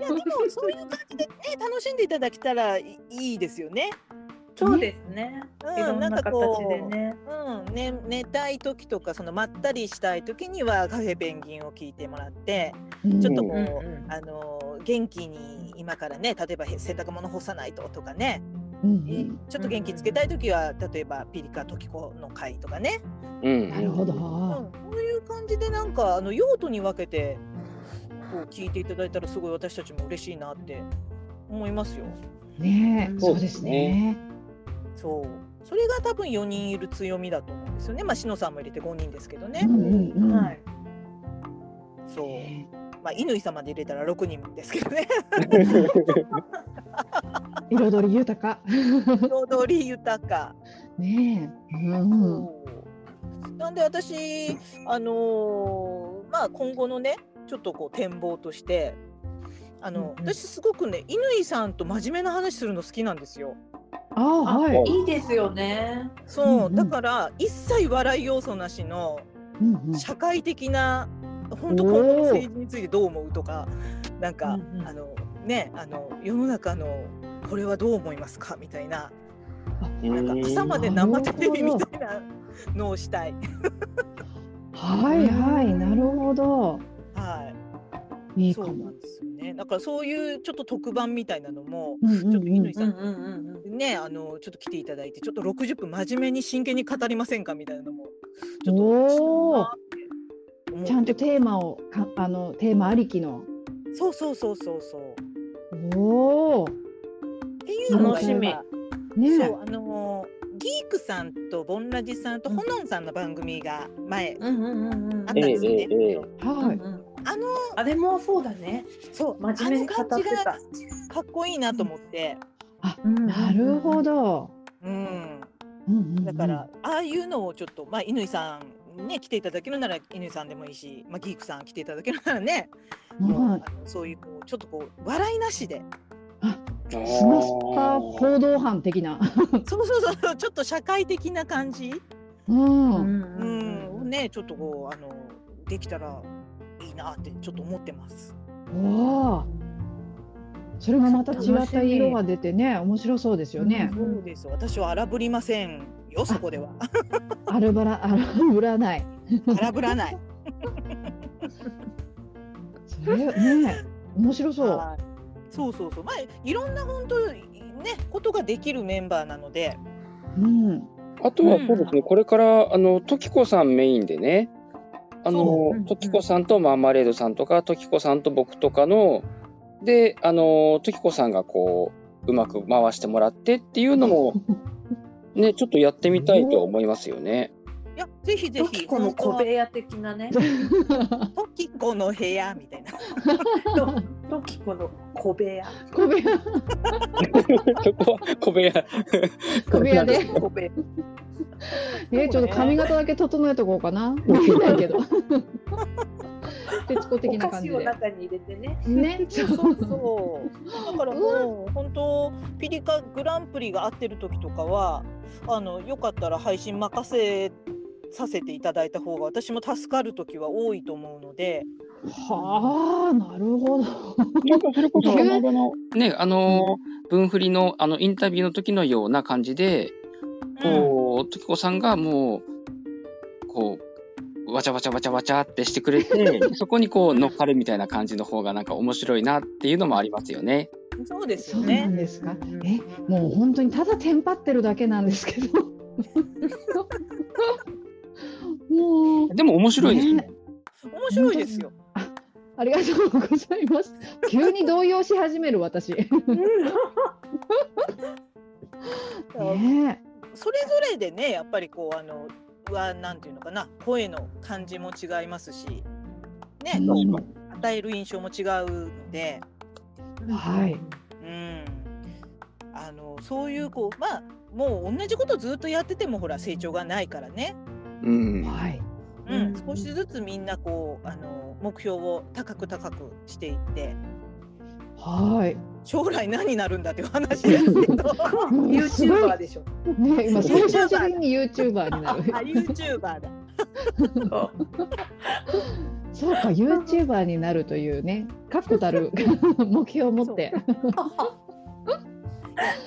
S1: やでもそういう感じでね楽しんでいただけたらいいいですよね。
S3: そうですね。
S1: うんん、なん
S3: な形
S1: かこう
S3: でね。
S1: うん、ね、寝たい時とかそのまったりしたい時にはカフェペンギンを聞いてもらってちょっとこう、
S3: うんうん
S1: あの元気に今からね例えばへ洗濯物干さないととかね、
S4: うん
S1: ちょっと元気つけたい時は例えばピリカトキコの会とかね、
S2: うん。
S4: なるほど。
S1: うん、そういう感じでなんかあの用途に分けてこう聞いていただいたらすごい私たちも嬉しいなって思いますよ。
S4: ねそうですね。
S1: そうそれが多分4人いる強みだと思うんですよね。まあ、しのさんも入れて5人ですけどね。
S4: うんうんうん。
S3: はい。
S1: そう。
S4: ね
S1: まあ、乾様で入れたら6人ですけどね。
S4: 彩り豊か。
S1: 彩り豊か。
S4: ねえ。うん。
S1: そうなんで私、あのーまあ、今後のねちょっとこう展望としてあの、
S3: うんうん
S1: 私すごくね乾さんと真面目な話するの好きなんですよ。
S4: ああ、はい。
S3: いいですよね。
S1: そう、
S4: うんうん
S1: だから一切笑い要素なしの社会的な本当今後の政治についてどう思うとかなんか、
S3: うんうん
S1: あのねあの世の中のこれはどう思いますか？みたいななんか朝まで生テレビみたいなのをしたい。
S4: はいはい、なるほど。
S1: はいい、
S4: いいかも
S1: そうなん。ですよね。だからそういうちょっと特番みたいなのも、
S4: うんうん
S1: ちょっと乾
S3: う
S1: さん
S3: んうんうんうん。
S1: ね、あのちょっと来ていただいて、ちょっと60分真面目に真剣に語りませんかみたいなのもちょっと
S4: ちゃんとテーマをかあのテーマありきの。
S1: そうそうそうそうそう。
S4: おお。
S1: っていうのが
S3: 楽しみ
S1: 今
S4: ね
S1: そうあのギークさんとボンラジさんと
S3: うん
S1: ホノンさんの番組が前
S3: うんうんうんうん
S1: あったんですよね。
S2: ええええ
S4: はい。
S3: うんうん
S1: あの
S3: あれもそうだね。
S1: そう
S3: 真面目に語って
S1: あの感じが
S3: た。
S1: かっこいいなと思って、
S4: なるほど。
S1: うん。
S4: うん
S1: だから、ああいうのをちょっと、まあ、乾さんね、来ていただけるなら乾さんでもいいし、まあ、ギークさん来ていただけるならね、もうそういうこうちょっとこう笑いなしで、
S4: スマスパ報道班的な。
S1: そうそうそう、ちょっと社会的な感じ、
S4: うん。
S3: うん
S1: ね、ちょっとこう、あの、できたらなってちょっと思ってます。
S4: わあ。それもまた違った色が出てね、面白そうですよね。
S1: そうですよ。私は荒ぶりませんよ、そこでは。
S4: アルバラ、アルブラない。
S1: 荒ぶらない。
S4: それね、面白そう。
S1: はいそうそうそう。まあ、いろんな本当ね、ことができるメンバーなので、
S4: うん。
S2: あとはそうですね、これから、あの、時子さんメインでね、あ
S1: そ
S2: の、時子さんとマーマレードさんとか、時子さんと僕とかの、で、あの、時子さんがこう、うまく回してもらってっていうのも、ね、ちょっとやってみたいと思いますよね。
S1: いや、ぜひぜひ、
S3: トキコの小部屋的なね。
S1: トキコの部屋みたいな。
S3: とトキコの小部屋。
S4: 小部屋、
S2: そこは小部屋。
S4: 小部屋で。
S3: 小部屋。
S4: え、ちょっと髪型だけ整えとこうかな。できないけど。徹子的
S3: お菓子を
S4: な感じで。
S3: 中に入れてね。
S4: ね。
S1: そうそう。だからもう本当ピリカグランプリが合ってる時とかはあのよかったら配信任せさせていただいた方が私も助かる時は多いと思うので、
S4: はあ、なるほど。
S2: なんかそれこそ、この間の、ね、あの、分振りの、あの、インタビューの時のような感じで、こう、時子さんがもう、こう、わちゃわちゃわちゃわちゃってしてくれて、そこにこう乗っかるみたいな感じの方がなんか面白いなっていうのもありますよね。
S1: うんそうですよ
S4: そうなん
S1: ね。
S4: ですか？
S3: うん
S4: え、もう本当にただテンパってるだけなんですけど。
S2: でも面白いですよ。
S4: ね
S1: 面白いですよ。
S4: ありがとうございます。急に動揺し始める私。ねえ。
S1: それぞれでねやっぱりこうあのはなんていうのかな声の感じも違いますし、ね、
S4: うん
S1: 与える印象も違うので。
S4: はい。
S1: うん、あのそういうこうまあもう同じことずっとやっててもほら成長がないからね、
S2: うん。
S4: はい。
S1: うん
S3: うん
S1: 少しずつみんなこうあの目標を高く高くしていって
S4: はい。
S1: 将来何になるんだっていう話ですけど
S3: ユーチューバーでしょ。
S4: ね、今最終的にユーチューバーになる。
S1: あ YouTuber だ
S3: そう
S4: そうか、ユーチューバーになるというね、確固たる 目標を持って。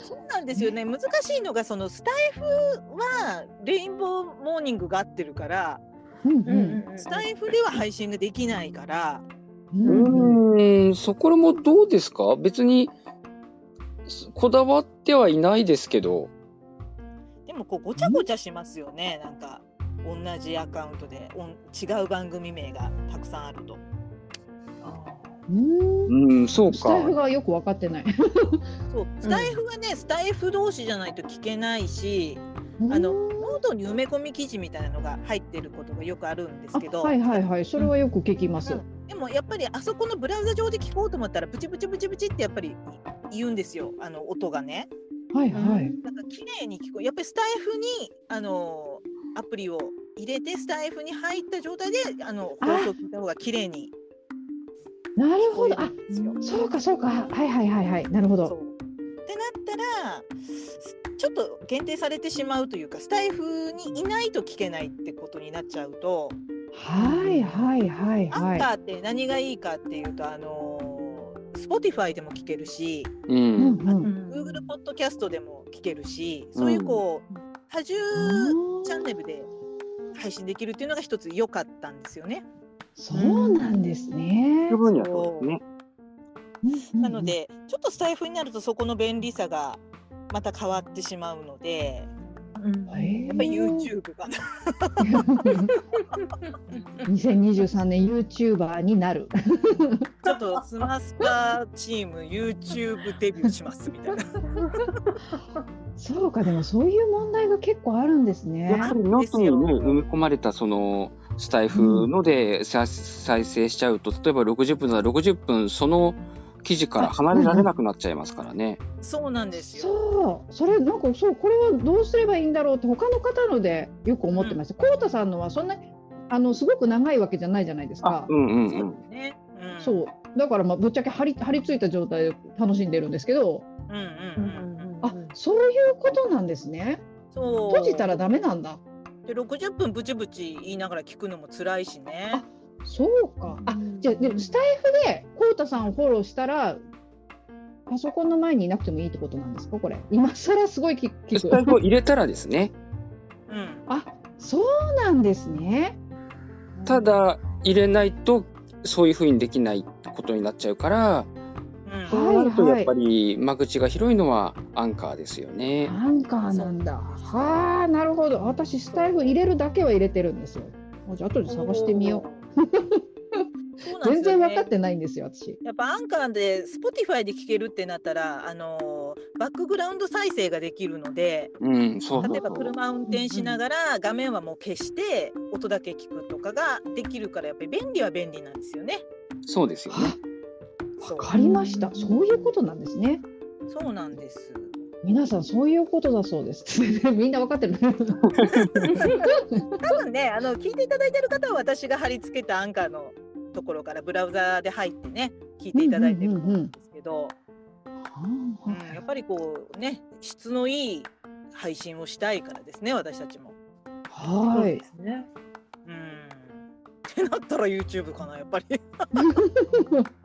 S1: そうなんですよね。難しいのがそのスタイフはレインボーモーニングが合ってるから
S4: うん
S3: うん
S1: スタイフでは配信ができないから。
S4: うん。
S2: そこもどうですか？別に、すこだわってはいないですけど。
S1: でもこうごちゃごちゃしますよね。なんか同じアカウントでおん違う番組名がたくさんあると。
S4: うん
S2: うん、そう
S4: スタエフ
S2: か。
S4: がよく分かってない。
S1: そうスタエフはね、スタエフ同士じゃないと聞けないしあのノートに埋め込み記事みたいなのが入ってることがよくあるんですけど、
S4: あはいはいはい、それはよく聞きます。
S1: うんでもやっぱりあそこのブラウザ上で聞こうと思ったらブチブチブチブチってやっぱり言うんですよあの音がね。
S4: はいはい。
S1: なんか綺麗に聞こえやっぱりスタイフにあのアプリを入れてスタイフに入った状態であの
S4: あ
S1: 放送聞いた方が綺麗に
S4: なるほど。あ。そうかそうか。はいはいはいはい。なるほど。
S1: ってなったらすちょっと限定されてしまうというかスタイフにいないと聞けないってことになっちゃうと、
S4: はいはいはい
S1: アン
S4: はい。
S1: カーって何がいいかっていうとあの Spotify でも聞けるし、
S2: う。
S4: うんんう。
S3: うんん
S1: Google ポッドキャストでも聞けるしそういうこう多重チャンネルで配信できるっていうのが一つ良かったんですよね。
S4: そうなんですね
S2: そうですね。
S1: なのでちょっとスタイフになるとそこの便利さがまた変わってしまうので
S3: うん
S1: やっぱり YouTube かな。
S4: 2023年 YouTuber になる。
S1: ちょっとスマスパチーム YouTube デビューしますみたいな。
S4: そうかでもそういう問題が結構あるんですね。
S2: やっぱりノートにね、埋め込まれたそのスタエフのでさ再生しちゃうと、例えば60分なら60分その記事から離れられなくなっちゃいますからね。
S1: そうなんですよ。
S4: そう、それなんかそうこれはどうすればいいんだろうって他の方のでよく思ってました。コウタさんのはそんなあのすごく長いわけじゃないじゃないですか。
S2: うんうんう。
S1: そうんね。うん。
S4: そうだからまあぶっちゃけ張り張り付いた状態で楽しんでるんですけど、
S1: うんうん
S3: う
S1: うん。
S3: ん
S4: あそういうことなんですね。
S1: そう。
S4: 閉じたらダメなんだ。
S1: で60分ブチブチ言いながら聞くのも辛いしね。
S4: そうか。あじゃあでもスタイフでコウタさんをフォローしたら。パソコンの前にいなくてもいいってことなんですか？これ今更すごい聞聞
S2: スタイフを
S4: く
S2: 入れたらですね、
S1: うん。
S4: あそうなんですね
S2: ただ入れないとそういうふうにできないことになっちゃうから、
S1: うん。
S2: そうなるとやっぱり間口が広いのはアンカーですよね。
S4: アンカーなんだ。はあなるほど。私スタイフ入れるだけは入れてるんですよ。あじゃあ後で探してみよう。
S1: そうなんですよね。
S4: 全然分かってないんですよ私。
S1: やっぱアンカーで Spotify で聴けるってなったら、あのーバックグラウンド再生ができるので
S2: うん、そうそう。
S1: 例えば。車運転しながら画面はもう消して音だけ聞くとかができるからやっぱり便利は便利なんですよね。
S2: そうですよね。
S1: そう。
S4: 分かりました。そういうことなんですね。
S1: そうなんです。
S4: 皆さんそういうことだそうです。みんな分かってる
S1: 多分ねあの聞いていただいてる方は私が貼り付けたアンカーのところからブラウザで入ってね聞いていただいてるんですけど、うんやっぱりこうね質のいい配信をしたいからですね私たちも。
S4: はい。
S3: ですね。
S1: うん。ってなったら YouTube かなやっぱり。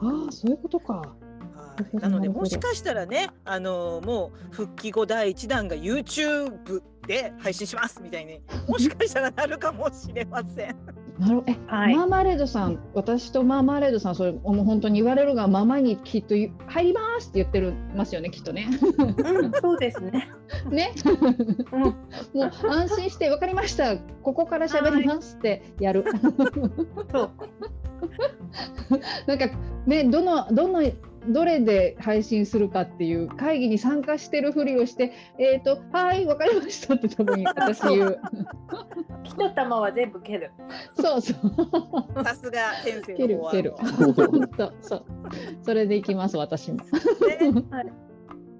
S4: ああそういうことか。
S1: はい。なのでもしかしたらね、あのーもう復帰後第一弾が YouTube で配信しますみたいに もしかしたらなるかもしれません。
S4: なるえ、
S3: はい。
S4: マーマレードさん私とマーマレードさんそれもう本当に言われるがままにきっと入りますって言ってるますよねきっとね。
S3: うん、そうですね。
S4: ね。
S3: うん、
S4: もう安心して分かりました。ここから喋りますってやる。
S3: そう。
S4: なんかねどのどのどれで配信するかっていう会議に参加してるふりをしてえっ、とはい分かりましたって多分 私言う。
S3: 一玉は全部蹴る。
S4: そうそう。
S1: さすが先生
S4: 蹴る蹴る。そうそれでいきます私も。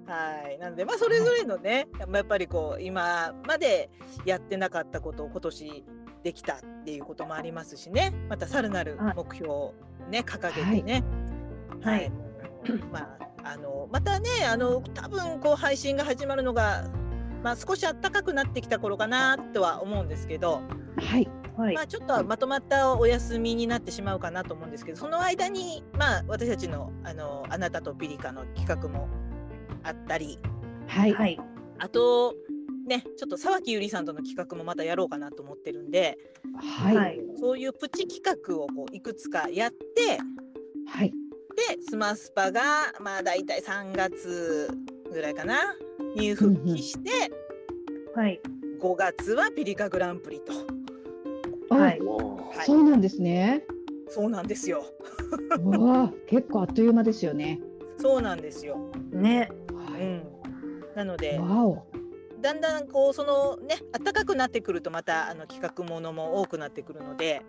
S1: はい、なのでまあそれぞれのねまあやっぱりこう今までやってなかったことを今年できたっていうこともありますしね。またさらなる
S3: はい。
S1: 目標をね掲げてね。はい、
S3: はい。
S1: まああのまたねあの多分こう配信が始まるのがまあ、少し暖かくなってきた頃かなとは思うんですけど、
S4: はい。
S3: はい。
S1: まあ、ちょっとはまとまったお休みになってしまうかなと思うんですけどその間に、まあ、私たちのあの「あなたとピリカ」の企画もあったり。
S4: はい。
S3: はい。
S1: あとねちょっと沢木ゆりさんとの企画もまたやろうかなと思ってるんで
S4: はい。はい。
S1: そういうプチ企画をこういくつかやって
S4: はい。
S1: でスマスパがまあ大体3月ぐらいかなに復帰して、
S3: はい
S1: 5月はピリカグランプリと
S3: はい
S1: はい
S4: そうなんですね。
S1: そうなんですよ
S4: うわあ、結構あっという間ですよね。
S1: そうなんですよ。
S3: ね
S4: はい。
S1: うん、なので
S4: わお。
S1: だんだんこうそのね暖かくなってくるとまたあの企画ものも多くなってくるので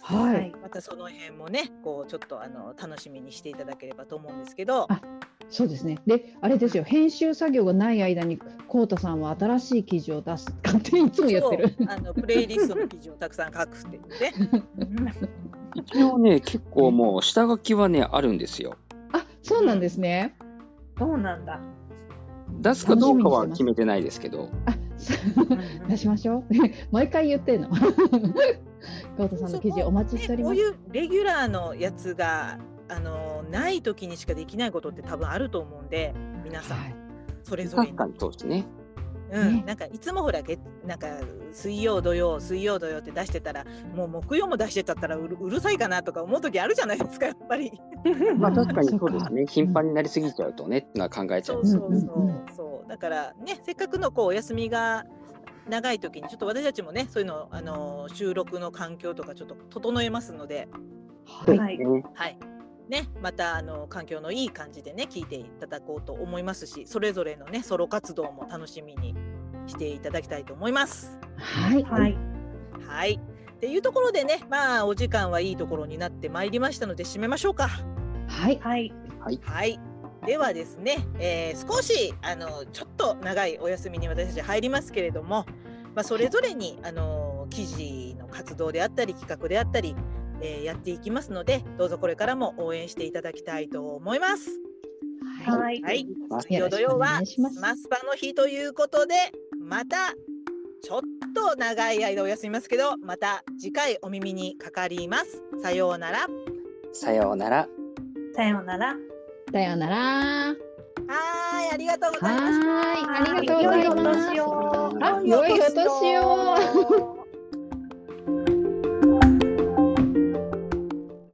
S4: はい。
S1: またその辺もねこうちょっとあの楽しみにしていただければと思うんですけど
S4: あそうですね。で、あれですよ。編集作業がない間に、こうたさんは新しい記事を出す。勝手にいつも言ってる。
S1: あのプレイリストの記事をたくさん書くっていうね。
S2: 一応ね、結構もう下書きはね、あるんですよ。
S4: あ、そうなんですね。
S3: そうなんだ
S2: 出すかどうかは決めてないですけど。
S4: あ、出しましょう。毎回言ってんの。こうたさんの記事お待ちしております。
S1: ねこういうレギュラーのやつがあのない時にしかできないことって多分あると思うんで皆さん、
S4: はい。
S1: それぞれに
S2: 確かにそうですね。
S1: うん
S4: ね
S1: なんかいつもほら月なんか水曜土曜水曜土曜って出してたらもう木曜も出してたったらうるうるさいかなとか思う時あるじゃないですかやっぱり。
S2: まあ確かに
S4: そ
S2: ううですね。頻繁になりすぎちゃうとね、ってのは考えちゃ
S1: そうう。そうそうそうだからねせっかくのこうお休みが長い時にちょっと私たちもねそういうのあの収録の環境とかちょっと整えますので
S4: はい。
S3: はい
S2: ね
S1: はい。ね、またあの環境のいい感じでね聞いていただこうと思いますしそれぞれのねソロ活動も楽しみにしていただきたいと思います。
S4: はい。
S3: はい
S1: はい。っていうところでねまあお時間はいいところになってまいりましたので締めましょうか。
S4: はい。
S3: はい
S1: はい。ではですね、えー少しあのちょっと長いお休みに私たち入りますけれども、まあ、それぞれにあの記事の活動であったり企画であったり、えーやっていきますのでどうぞこれからも応援していただきたいと思います。
S3: はい
S1: はい。土曜はマスパの日ということでまたちょっと長い間お休みますけどまた次回お耳にかかります。さようなら。
S2: さようなら。
S3: さようなら
S4: さようなら。
S1: はーいありがとうございました。
S4: はーい。ありがとうございます。
S3: 良いお年を
S4: あ、良いお年を。